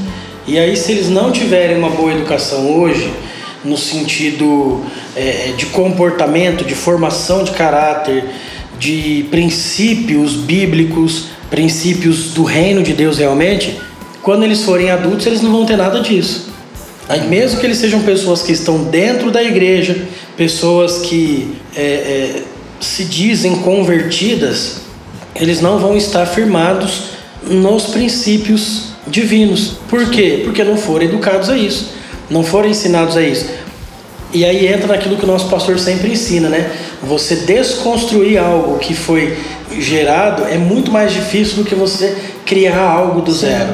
E aí, se eles não tiverem uma boa educação hoje, no sentido é, é de comportamento, de formação de caráter, de princípios bíblicos, princípios do reino de Deus realmente, quando eles forem adultos, eles não vão ter nada disso. Mesmo que eles sejam pessoas que estão dentro da igreja, pessoas que é, é, se dizem convertidas, eles não vão estar firmados nos princípios divinos. Por quê? Porque não foram educados a isso, não foram ensinados a isso. E aí entra naquilo que o nosso pastor sempre ensina, né? Você desconstruir algo que foi gerado é muito mais difícil do que você criar algo do zero.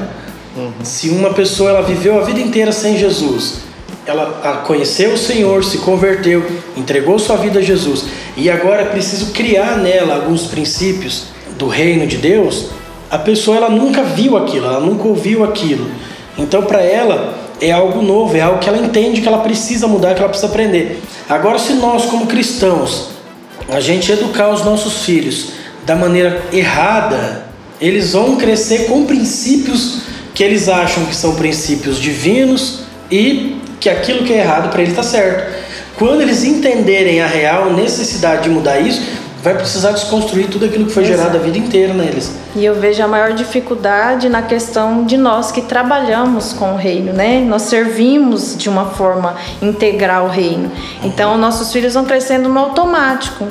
Uhum. Se uma pessoa ela viveu a vida inteira sem Jesus, ela conheceu o Senhor, se converteu, entregou sua vida a Jesus e agora é preciso criar nela alguns princípios do reino de Deus, a pessoa ela nunca viu aquilo, ela nunca ouviu aquilo. Então para ela é algo novo, é algo que ela entende que ela precisa mudar, que ela precisa aprender. Agora se nós como cristãos a gente educar os nossos filhos da maneira errada, eles vão crescer com princípios que eles acham que são princípios divinos e que aquilo que é errado para eles está certo. Quando eles entenderem a real necessidade de mudar isso, vai precisar desconstruir tudo aquilo que foi Exato. gerado a vida inteira neles. E eu vejo a maior dificuldade na questão de nós que trabalhamos com o reino, né? Nós servimos de uma forma integral o reino. Então, nossos filhos vão crescendo no automático.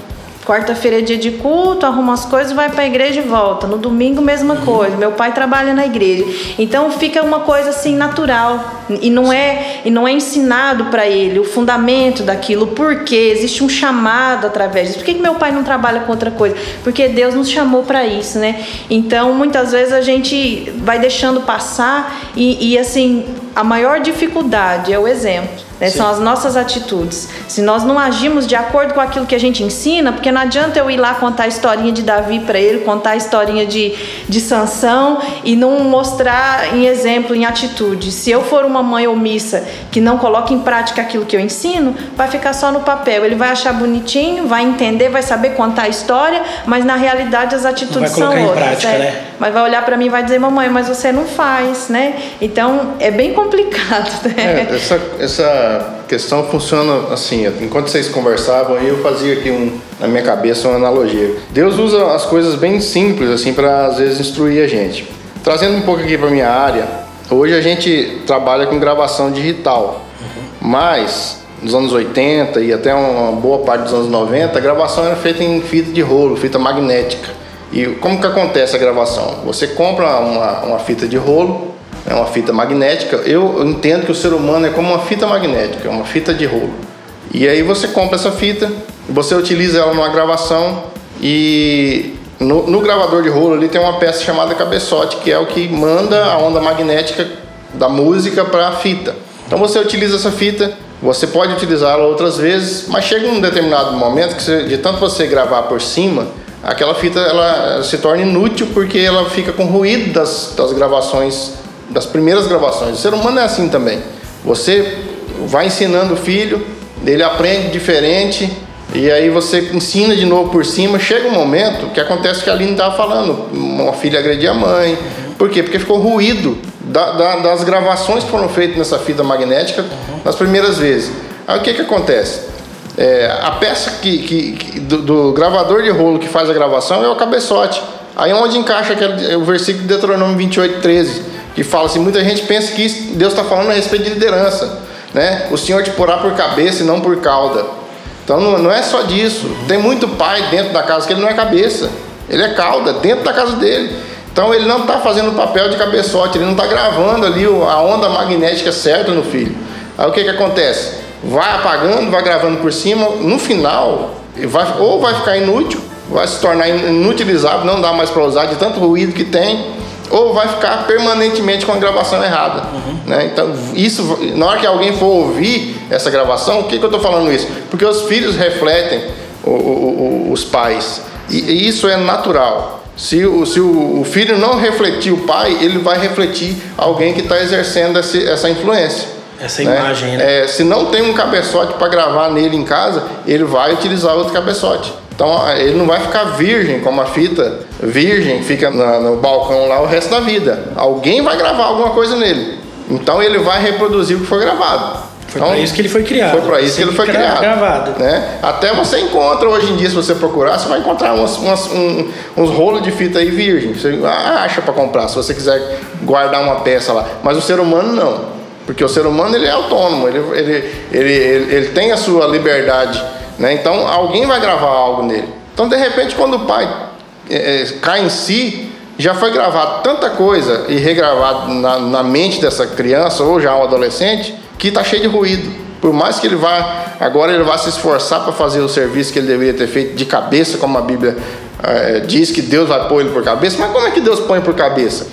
Quarta-feira é dia de culto, arruma as coisas, vai para a igreja e volta. No domingo, mesma coisa. Meu pai trabalha na igreja. Então fica uma coisa assim natural e não é e não é ensinado para ele o fundamento daquilo, porque existe um chamado através disso. Por que, que meu pai não trabalha com outra coisa? Porque Deus nos chamou para isso, né? Então muitas vezes a gente vai deixando passar e, e assim a maior dificuldade é o exemplo. Né? São as nossas atitudes. Se nós não agimos de acordo com aquilo que a gente ensina, porque não adianta eu ir lá contar a historinha de Davi para ele, contar a historinha de, de Sansão e não mostrar em exemplo, em atitude. Se eu for uma mãe omissa que não coloca em prática aquilo que eu ensino, vai ficar só no papel. Ele vai achar bonitinho, vai entender, vai saber contar a história, mas na realidade as atitudes são outras. Prática, é. né? Mas vai olhar para mim e vai dizer, mamãe, mas você não faz, né? Então é bem complicado. Né? É, essa, essa questão funciona assim. Enquanto vocês conversavam, eu fazia aqui um, na minha cabeça uma analogia. Deus usa as coisas bem simples assim para às vezes instruir a gente. Trazendo um pouco aqui para minha área, hoje a gente trabalha com gravação digital, mas nos anos 80 e até uma boa parte dos anos 90, a gravação era feita em fita de rolo, fita magnética. E como que acontece a gravação? Você compra uma, uma fita de rolo, é uma fita magnética. Eu entendo que o ser humano é como uma fita magnética, uma fita de rolo. E aí você compra essa fita, você utiliza ela numa gravação e no, no, gravador de rolo ali tem uma peça chamada cabeçote, que é o que manda a onda magnética da música para a fita. Então você utiliza essa fita, você pode utilizá-la outras vezes, mas chega um determinado momento que você, de tanto você gravar por cima, aquela fita ela se torna inútil porque ela fica com ruído das, das gravações, das primeiras gravações. O ser humano é assim também. Você vai ensinando o filho, ele aprende diferente, e aí você ensina de novo por cima, chega um momento que acontece que a Aline estava falando, uma filha agredir a mãe. Por quê? Porque ficou ruído da, da, das gravações que foram feitas nessa fita magnética nas primeiras vezes. Aí o que, que acontece? É, a peça que, que, que do, do, gravador de rolo que faz a gravação é o cabeçote. Aí é onde encaixa aquele, o versículo de Deuteronômio 28, 13, que fala assim: muita gente pensa que Deus está falando a respeito de liderança. Né? O Senhor te porá por cabeça e não por cauda. Então não, não é só disso. Tem muito pai dentro da casa que ele não é cabeça, ele é cauda dentro da casa dele. Então ele não está fazendo o papel de cabeçote, ele não está gravando ali a onda magnética certa no filho. Aí o que, que acontece? Vai apagando, vai gravando por cima, no final, vai, ou vai ficar inútil, vai se tornar inutilizável, não dá mais para usar de tanto ruído que tem, ou vai ficar permanentemente com a gravação errada. Uhum. Né? Então, isso, na hora que alguém for ouvir essa gravação, o que, que eu estou falando isso? Porque os filhos refletem o, o, o, os pais, e, e, isso é natural. Se, o, se o, filho não refletir o pai, ele vai refletir alguém que está exercendo esse, essa influência. Essa né? imagem, né? É, se não tem um cabeçote para gravar nele em casa, ele vai utilizar outro cabeçote. Então ele não vai ficar virgem, como a fita virgem fica no balcão lá o resto da vida. Alguém vai gravar alguma coisa nele. Então ele vai reproduzir o que foi gravado. Foi então, para isso que ele foi criado. Foi para isso que ele foi criado. Gravado. Né? Até você encontra hoje em dia, se você procurar, você vai encontrar umas, umas, um, uns rolos de fita aí virgem. Você acha para comprar, se você quiser guardar uma peça lá. Mas o ser humano não. Porque o ser humano ele é autônomo, ele, ele, ele, ele, ele tem a sua liberdade né? Então alguém vai gravar algo nele. Então de repente quando o pai é, cai em si, já foi gravado tanta coisa e regravado na, na mente dessa criança ou já um adolescente que está cheio de ruído. Por mais que ele vá, agora ele vá se esforçar para fazer o serviço que ele deveria ter feito de cabeça, como a Bíblia é, diz que Deus vai pôr ele por cabeça, mas como é que Deus põe por cabeça?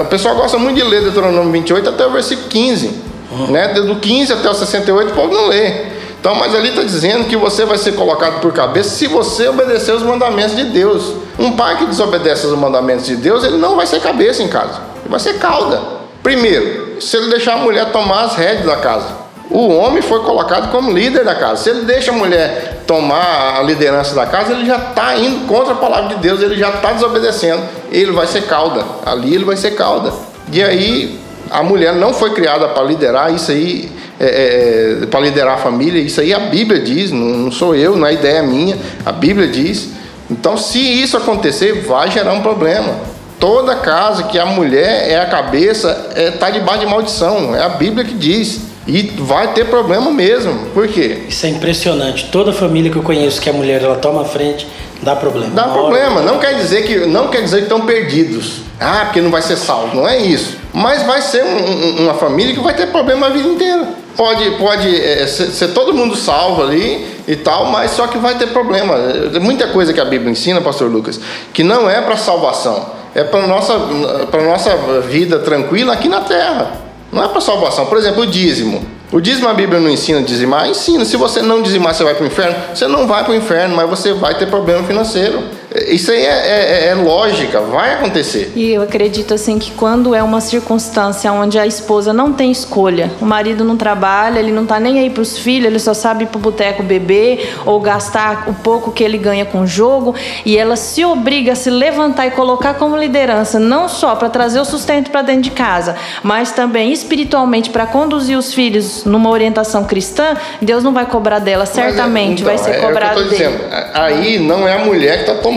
O pessoal gosta muito de ler Deuteronômio 28 até o versículo 15. Uhum. Né? Do 15 até o 68 o povo não lê. Então, mas ali está dizendo que você vai ser colocado por cabeça se você obedecer os mandamentos de Deus. Um pai que desobedece os mandamentos de Deus, ele não vai ser cabeça em casa, ele vai ser cauda. Primeiro, se ele deixar a mulher tomar as rédeas da casa. O homem foi colocado como líder da casa. Se ele deixa a mulher tomar a liderança da casa, ele já está indo contra a palavra de Deus, ele já está desobedecendo. Ele vai ser cauda. Ali ele vai ser cauda. E aí a mulher não foi criada para liderar, isso aí é, é, é para liderar a família, isso aí a Bíblia diz, não, não sou eu, não é ideia minha, a Bíblia diz. Então, se isso acontecer, vai gerar um problema. Toda casa que a mulher é a cabeça está é, tá debaixo de maldição, é a Bíblia que diz. E vai ter problema mesmo. Por quê? Isso é impressionante. Toda família que eu conheço que a mulher ela toma a frente, dá problema. Dá problema. Não quer dizer que não quer dizer que estão perdidos. Ah, porque não vai ser salvo. Não é isso. Mas vai ser um, um, uma família que vai ter problema a vida inteira. Pode, pode é, ser, ser, todo mundo salvo ali e tal, mas só que vai ter problema. Muita coisa que a Bíblia ensina, Pastor Lucas, que não é para salvação, é para nossa para nossa vida tranquila aqui na Terra. Não é para salvação. Por exemplo, o dízimo. O dízimo a Bíblia não ensina a dizimar? Ensina. Se você não dizimar, você vai para o inferno? Você não vai para o inferno, mas você vai ter problema financeiro. Isso aí é, é, é, lógica, vai acontecer. E eu acredito assim que quando é uma circunstância onde a esposa não tem escolha, o marido não trabalha, ele não está nem aí para os filhos, ele só sabe ir para o boteco beber ou gastar o pouco que ele ganha com o jogo, e ela se obriga a se levantar e colocar como liderança, não só para trazer o sustento para dentro de casa, mas também espiritualmente para conduzir os filhos numa orientação cristã, Deus não vai cobrar dela, é, certamente então, vai ser cobrado é o que eu dele. Dizendo. Aí não é a mulher que está tomando.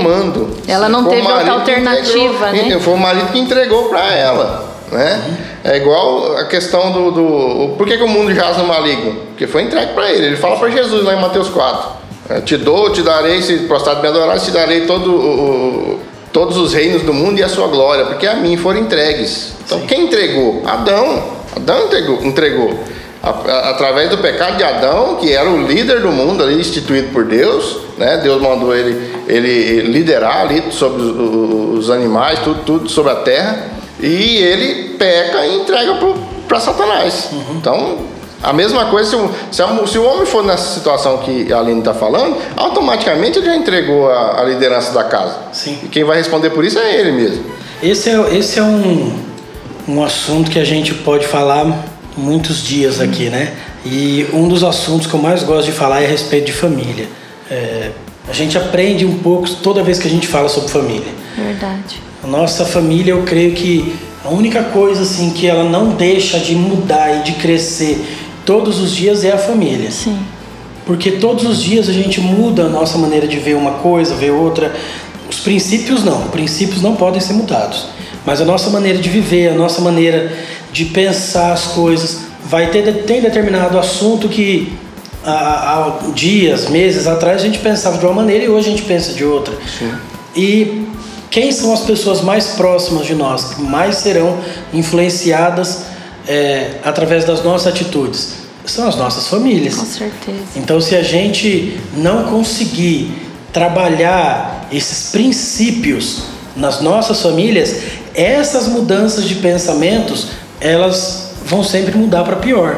Ela não teve outra alternativa, entregou, né? Foi o marido que entregou para ela, né? É igual a questão do, do por que, que o mundo jaz no maligno? Porque foi entregue para ele. Ele fala para Jesus lá em Mateus 4. É, te dou, te darei, se prostrado me adorar, te darei todo o, todos os reinos do mundo e a sua glória, porque a mim foram entregues. Então Sim. quem entregou? Adão. Adão entregou. entregou. Através do pecado de Adão, que era o líder do mundo ali, instituído por Deus, né? Deus mandou ele, ele liderar ali sobre os animais, tudo, tudo sobre a terra, e ele peca e entrega para Satanás. Uhum. Então, a mesma coisa, se o, se, a, se o homem for nessa situação que a Aline está falando, automaticamente ele já entregou a, a, liderança da casa. Sim. E quem vai responder por isso é ele mesmo. Esse é, esse é um, um assunto que a gente pode falar muitos dias aqui, né? E um dos assuntos que eu mais gosto de falar é a respeito de família. É, a gente aprende um pouco toda vez que a gente fala sobre família. Verdade. A nossa família, eu creio que a única coisa assim que ela não deixa de mudar e de crescer todos os dias é a família. Sim. Porque todos os dias a gente muda a nossa maneira de ver uma coisa, ver outra. Os princípios não, princípios não podem ser mudados. Mas a nossa maneira de viver, a nossa maneira de pensar as coisas, vai ter tem determinado assunto que há, há dias, meses atrás a gente pensava de uma maneira e hoje a gente pensa de outra. Sim. E quem são as pessoas mais próximas de nós que mais serão influenciadas é, através das nossas atitudes? São as nossas famílias. Com certeza. Então, se a gente não conseguir trabalhar esses princípios nas nossas famílias, essas mudanças de pensamentos elas vão sempre mudar para pior.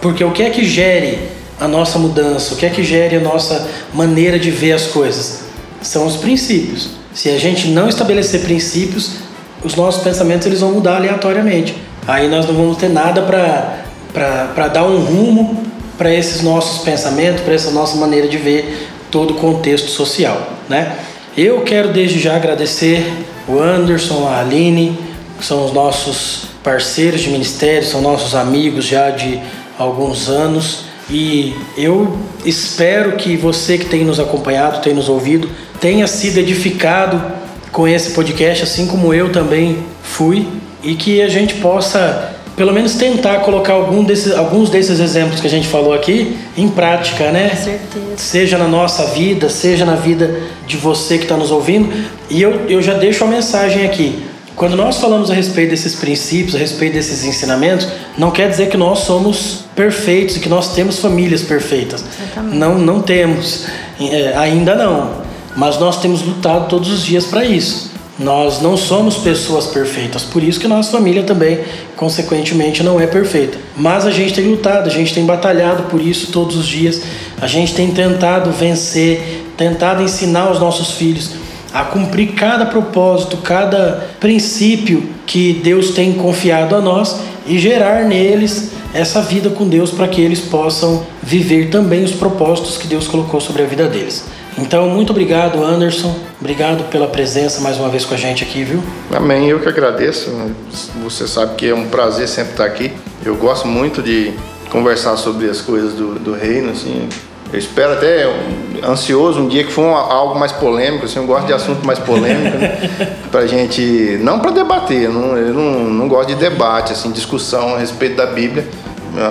Porque o que é que gere a nossa mudança? O que é que gere a nossa maneira de ver as coisas? São os princípios. Se a gente não estabelecer princípios, os nossos pensamentos eles vão mudar aleatoriamente. Aí nós não vamos ter nada para dar um rumo para esses nossos pensamentos, para essa nossa maneira de ver todo o contexto social, né? Eu quero desde já agradecer o Anderson, a Aline, que são os nossos parceiros de ministério, são nossos amigos já de alguns anos. E eu espero que você que tem nos acompanhado, tem nos ouvido, tenha sido edificado com esse podcast, assim como eu também fui e que a gente possa pelo menos tentar colocar algum desses, alguns desses exemplos que a gente falou aqui em prática, né? Com certeza. Seja na nossa vida, seja na vida de você que está nos ouvindo. E eu, eu já deixo a mensagem aqui. Quando nós falamos a respeito desses princípios, a respeito desses ensinamentos, não quer dizer que nós somos perfeitos e que nós temos famílias perfeitas. Exatamente. Não, não temos, é, ainda não. Mas nós temos lutado todos os dias para isso. Nós não somos pessoas perfeitas, por isso que nossa família também, consequentemente, não é perfeita. Mas a gente tem lutado, a gente tem batalhado por isso todos os dias, a gente tem tentado vencer, tentado ensinar os nossos filhos a cumprir cada propósito, cada princípio que Deus tem confiado a nós e gerar neles essa vida com Deus para que eles possam viver também os propósitos que Deus colocou sobre a vida deles. Então, muito obrigado, Anderson. Obrigado pela presença mais uma vez com a gente aqui, viu? Amém. Eu que agradeço. Você sabe que é um prazer sempre estar aqui. Eu gosto muito de conversar sobre as coisas do, do reino, assim. Eu espero até ansioso um dia que for um, algo mais polêmico, assim, eu gosto de assunto mais polêmico, né? pra gente, não para debater, eu, não, eu não, não gosto de debate, assim, discussão a respeito da Bíblia,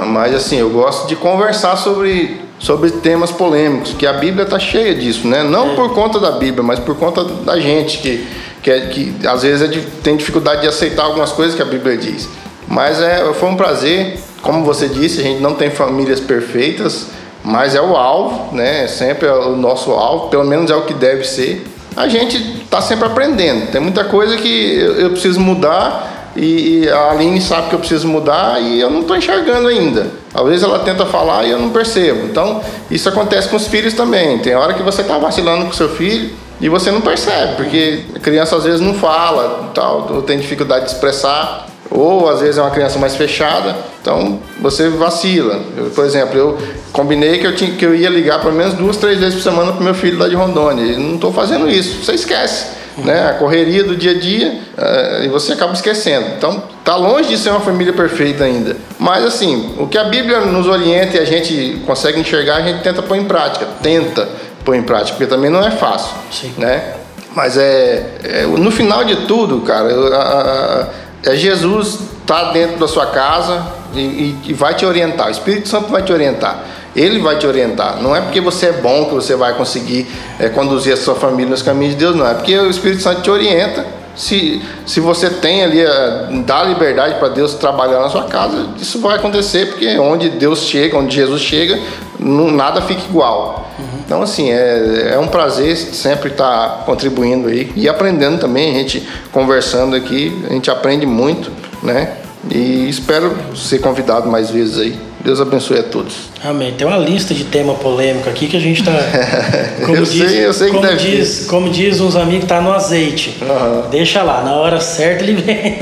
mas assim, eu gosto de conversar sobre sobre temas polêmicos, que a Bíblia está cheia disso, né? Não é. por conta da Bíblia, mas por conta da gente, que, que, é, que às vezes é de, tem dificuldade de aceitar algumas coisas que a Bíblia diz. Mas é, foi um prazer, como você disse, a gente não tem famílias perfeitas, mas é o alvo, né? Sempre é o nosso alvo, pelo menos é o que deve ser. A gente está sempre aprendendo, tem muita coisa que eu, preciso mudar e, e a Aline sabe que eu preciso mudar e eu não estou enxergando ainda. Às vezes ela tenta falar e eu não percebo. Então, isso acontece com os filhos também. Tem hora que você está vacilando com seu filho e você não percebe, porque a criança às vezes não fala, tal, ou tem dificuldade de expressar, ou às vezes é uma criança mais fechada, então você vacila. Eu, por exemplo, eu combinei que eu, tinha, que eu ia ligar pelo menos duas, três vezes por semana para meu filho lá de Rondônia, e não estou fazendo isso, você esquece. Né? A correria do dia a dia uh, e você acaba esquecendo. Então, tá longe de ser uma família perfeita ainda. Mas assim, o que a Bíblia nos orienta e a gente consegue enxergar, a gente tenta pôr em prática. Tenta pôr em prática, porque também não é fácil, Sim. né? Mas é, é, no final de tudo, cara, é Jesus tá dentro da sua casa e, e, e vai te orientar. O Espírito Santo vai te orientar. Ele vai te orientar. Não é porque você é bom que você vai conseguir é, conduzir a sua família nos caminhos de Deus, não. É porque o Espírito Santo te orienta. Se, se você tem ali, a, dá liberdade para Deus trabalhar na sua casa, isso vai acontecer, porque onde Deus chega, onde Jesus chega, não, nada fica igual. Então, assim, é, é um prazer sempre estar contribuindo aí e aprendendo também. A gente conversando aqui, a gente aprende muito, né? E espero ser convidado mais vezes aí. Deus abençoe a todos. Amém. Tem uma lista de tema polêmico aqui que a gente está. eu diz, sei, eu sei que como deve diz, Como diz uns amigos, tá no azeite. Uhum. Deixa lá, na hora certa ele vem.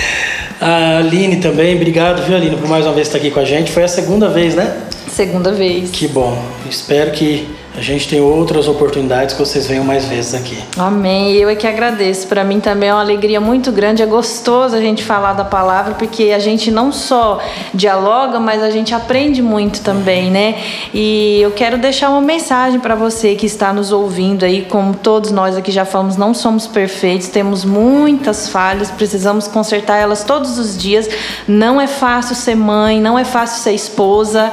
a Aline também, obrigado, viu, Aline, por mais uma vez estar aqui com a gente. Foi a segunda vez, né? Segunda vez. Que bom. Espero que a gente tem outras oportunidades que vocês venham mais vezes aqui. Amém. Eu é que agradeço. Para mim também é uma alegria muito grande. É gostoso a gente falar da palavra, porque a gente não só dialoga, mas a gente aprende muito também, né? E eu quero deixar uma mensagem para você que está nos ouvindo aí, como todos nós aqui já falamos, não somos perfeitos, temos muitas falhas, precisamos consertar elas todos os dias. Não é fácil ser mãe, não é fácil ser esposa,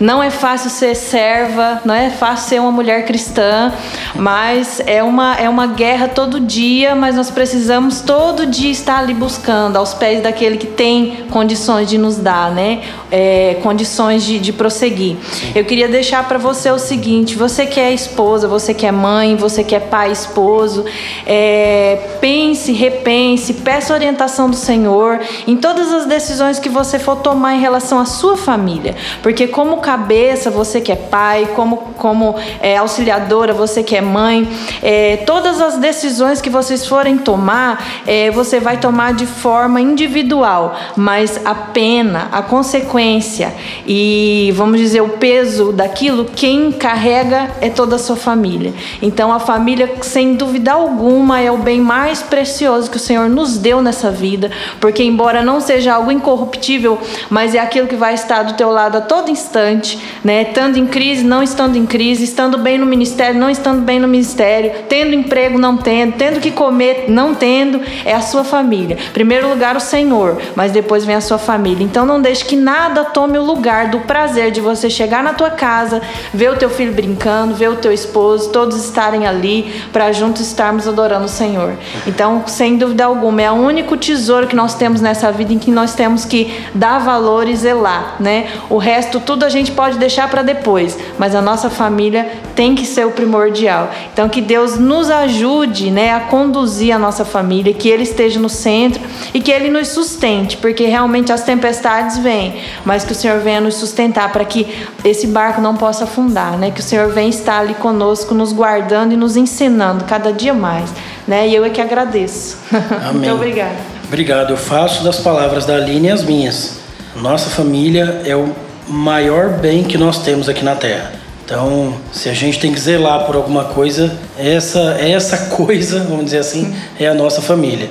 não é fácil ser serva, não é fácil ser uma mulher cristã, mas é uma, é uma guerra todo dia, mas nós precisamos todo dia estar ali buscando, aos pés daquele que tem condições de nos dar, né? É, condições de, de prosseguir. Eu queria deixar para você o seguinte: você que é esposa, você que é mãe, você que é pai, esposo, é, pense, repense, peça orientação do Senhor em todas as decisões que você for tomar em relação à sua família, porque como cabeça, você que é pai, como, como é, auxiliadora, você que é mãe, é, todas as decisões que vocês forem tomar, é, você vai tomar de forma individual, mas a pena, a consequência e, vamos dizer, o peso daquilo, quem carrega é toda a sua família. Então, a família, sem dúvida alguma, é o bem mais precioso que o Senhor nos deu nessa vida, porque, embora não seja algo incorruptível, mas é aquilo que vai estar do teu lado a todo instante, né? Estando em crise, não estando em crise, estando estando bem no ministério, não estando bem no ministério, tendo emprego, não tendo, tendo que comer, não tendo, é a sua família. Primeiro lugar o Senhor, mas depois vem a sua família. Então não deixe que nada tome o lugar do prazer de você chegar na tua casa, ver o teu filho brincando, ver o teu esposo, todos estarem ali para juntos estarmos adorando o Senhor. Então, sem dúvida alguma, é o único tesouro que nós temos nessa vida em que nós temos que dar valor e zelar, né? O resto tudo a gente pode deixar para depois, mas a nossa família tem que ser o primordial. Então que Deus nos ajude, né, a conduzir a nossa família, que ele esteja no centro e que ele nos sustente, porque realmente as tempestades vêm, mas que o Senhor venha nos sustentar para que esse barco não possa afundar, né? Que o Senhor venha estar ali conosco, nos guardando e nos ensinando cada dia mais, né? E eu é que agradeço. Amém. Muito obrigada. Obrigado. Eu faço das palavras da Aline as minhas. Nossa família é o maior bem que nós temos aqui na Terra. Então, se a gente tem que zelar por alguma coisa, essa essa coisa, vamos dizer assim, é a nossa família.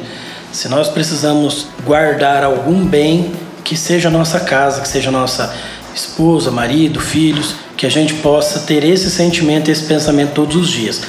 Se nós precisamos guardar algum bem, que seja a nossa casa, que seja a nossa esposa, marido, filhos, que a gente possa ter esse sentimento, esse pensamento todos os dias.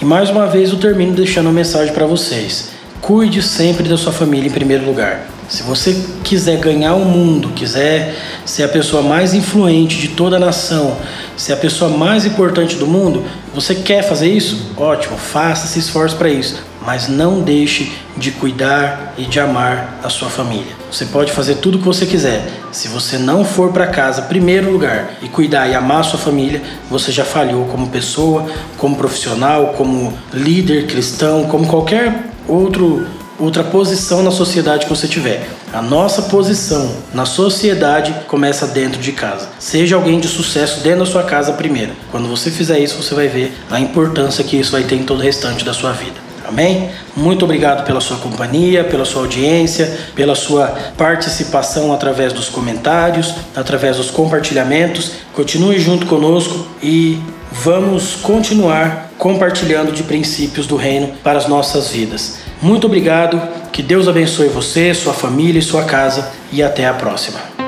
E mais uma vez eu termino deixando uma mensagem para vocês. Cuide sempre da sua família em primeiro lugar. Se você quiser ganhar o mundo, quiser ser a pessoa mais influente de toda a nação, ser a pessoa mais importante do mundo, você quer fazer isso? Ótimo, faça esse esforço para isso. Mas não deixe de cuidar e de amar a sua família. Você pode fazer tudo o que você quiser. Se você não for para casa, primeiro lugar, e cuidar e amar a sua família, você já falhou como pessoa, como profissional, como líder cristão, como qualquer outro outra posição na sociedade que você tiver. A nossa posição na sociedade começa dentro de casa. Seja alguém de sucesso dentro da sua casa primeiro. Quando você fizer isso, você vai ver a importância que isso vai ter em todo o restante da sua vida. Amém? Muito obrigado pela sua companhia, pela sua audiência, pela sua participação através dos comentários, através dos compartilhamentos. Continue junto conosco e vamos continuar compartilhando de princípios do reino para as nossas vidas. Muito obrigado, que Deus abençoe você, sua família e sua casa e até a próxima.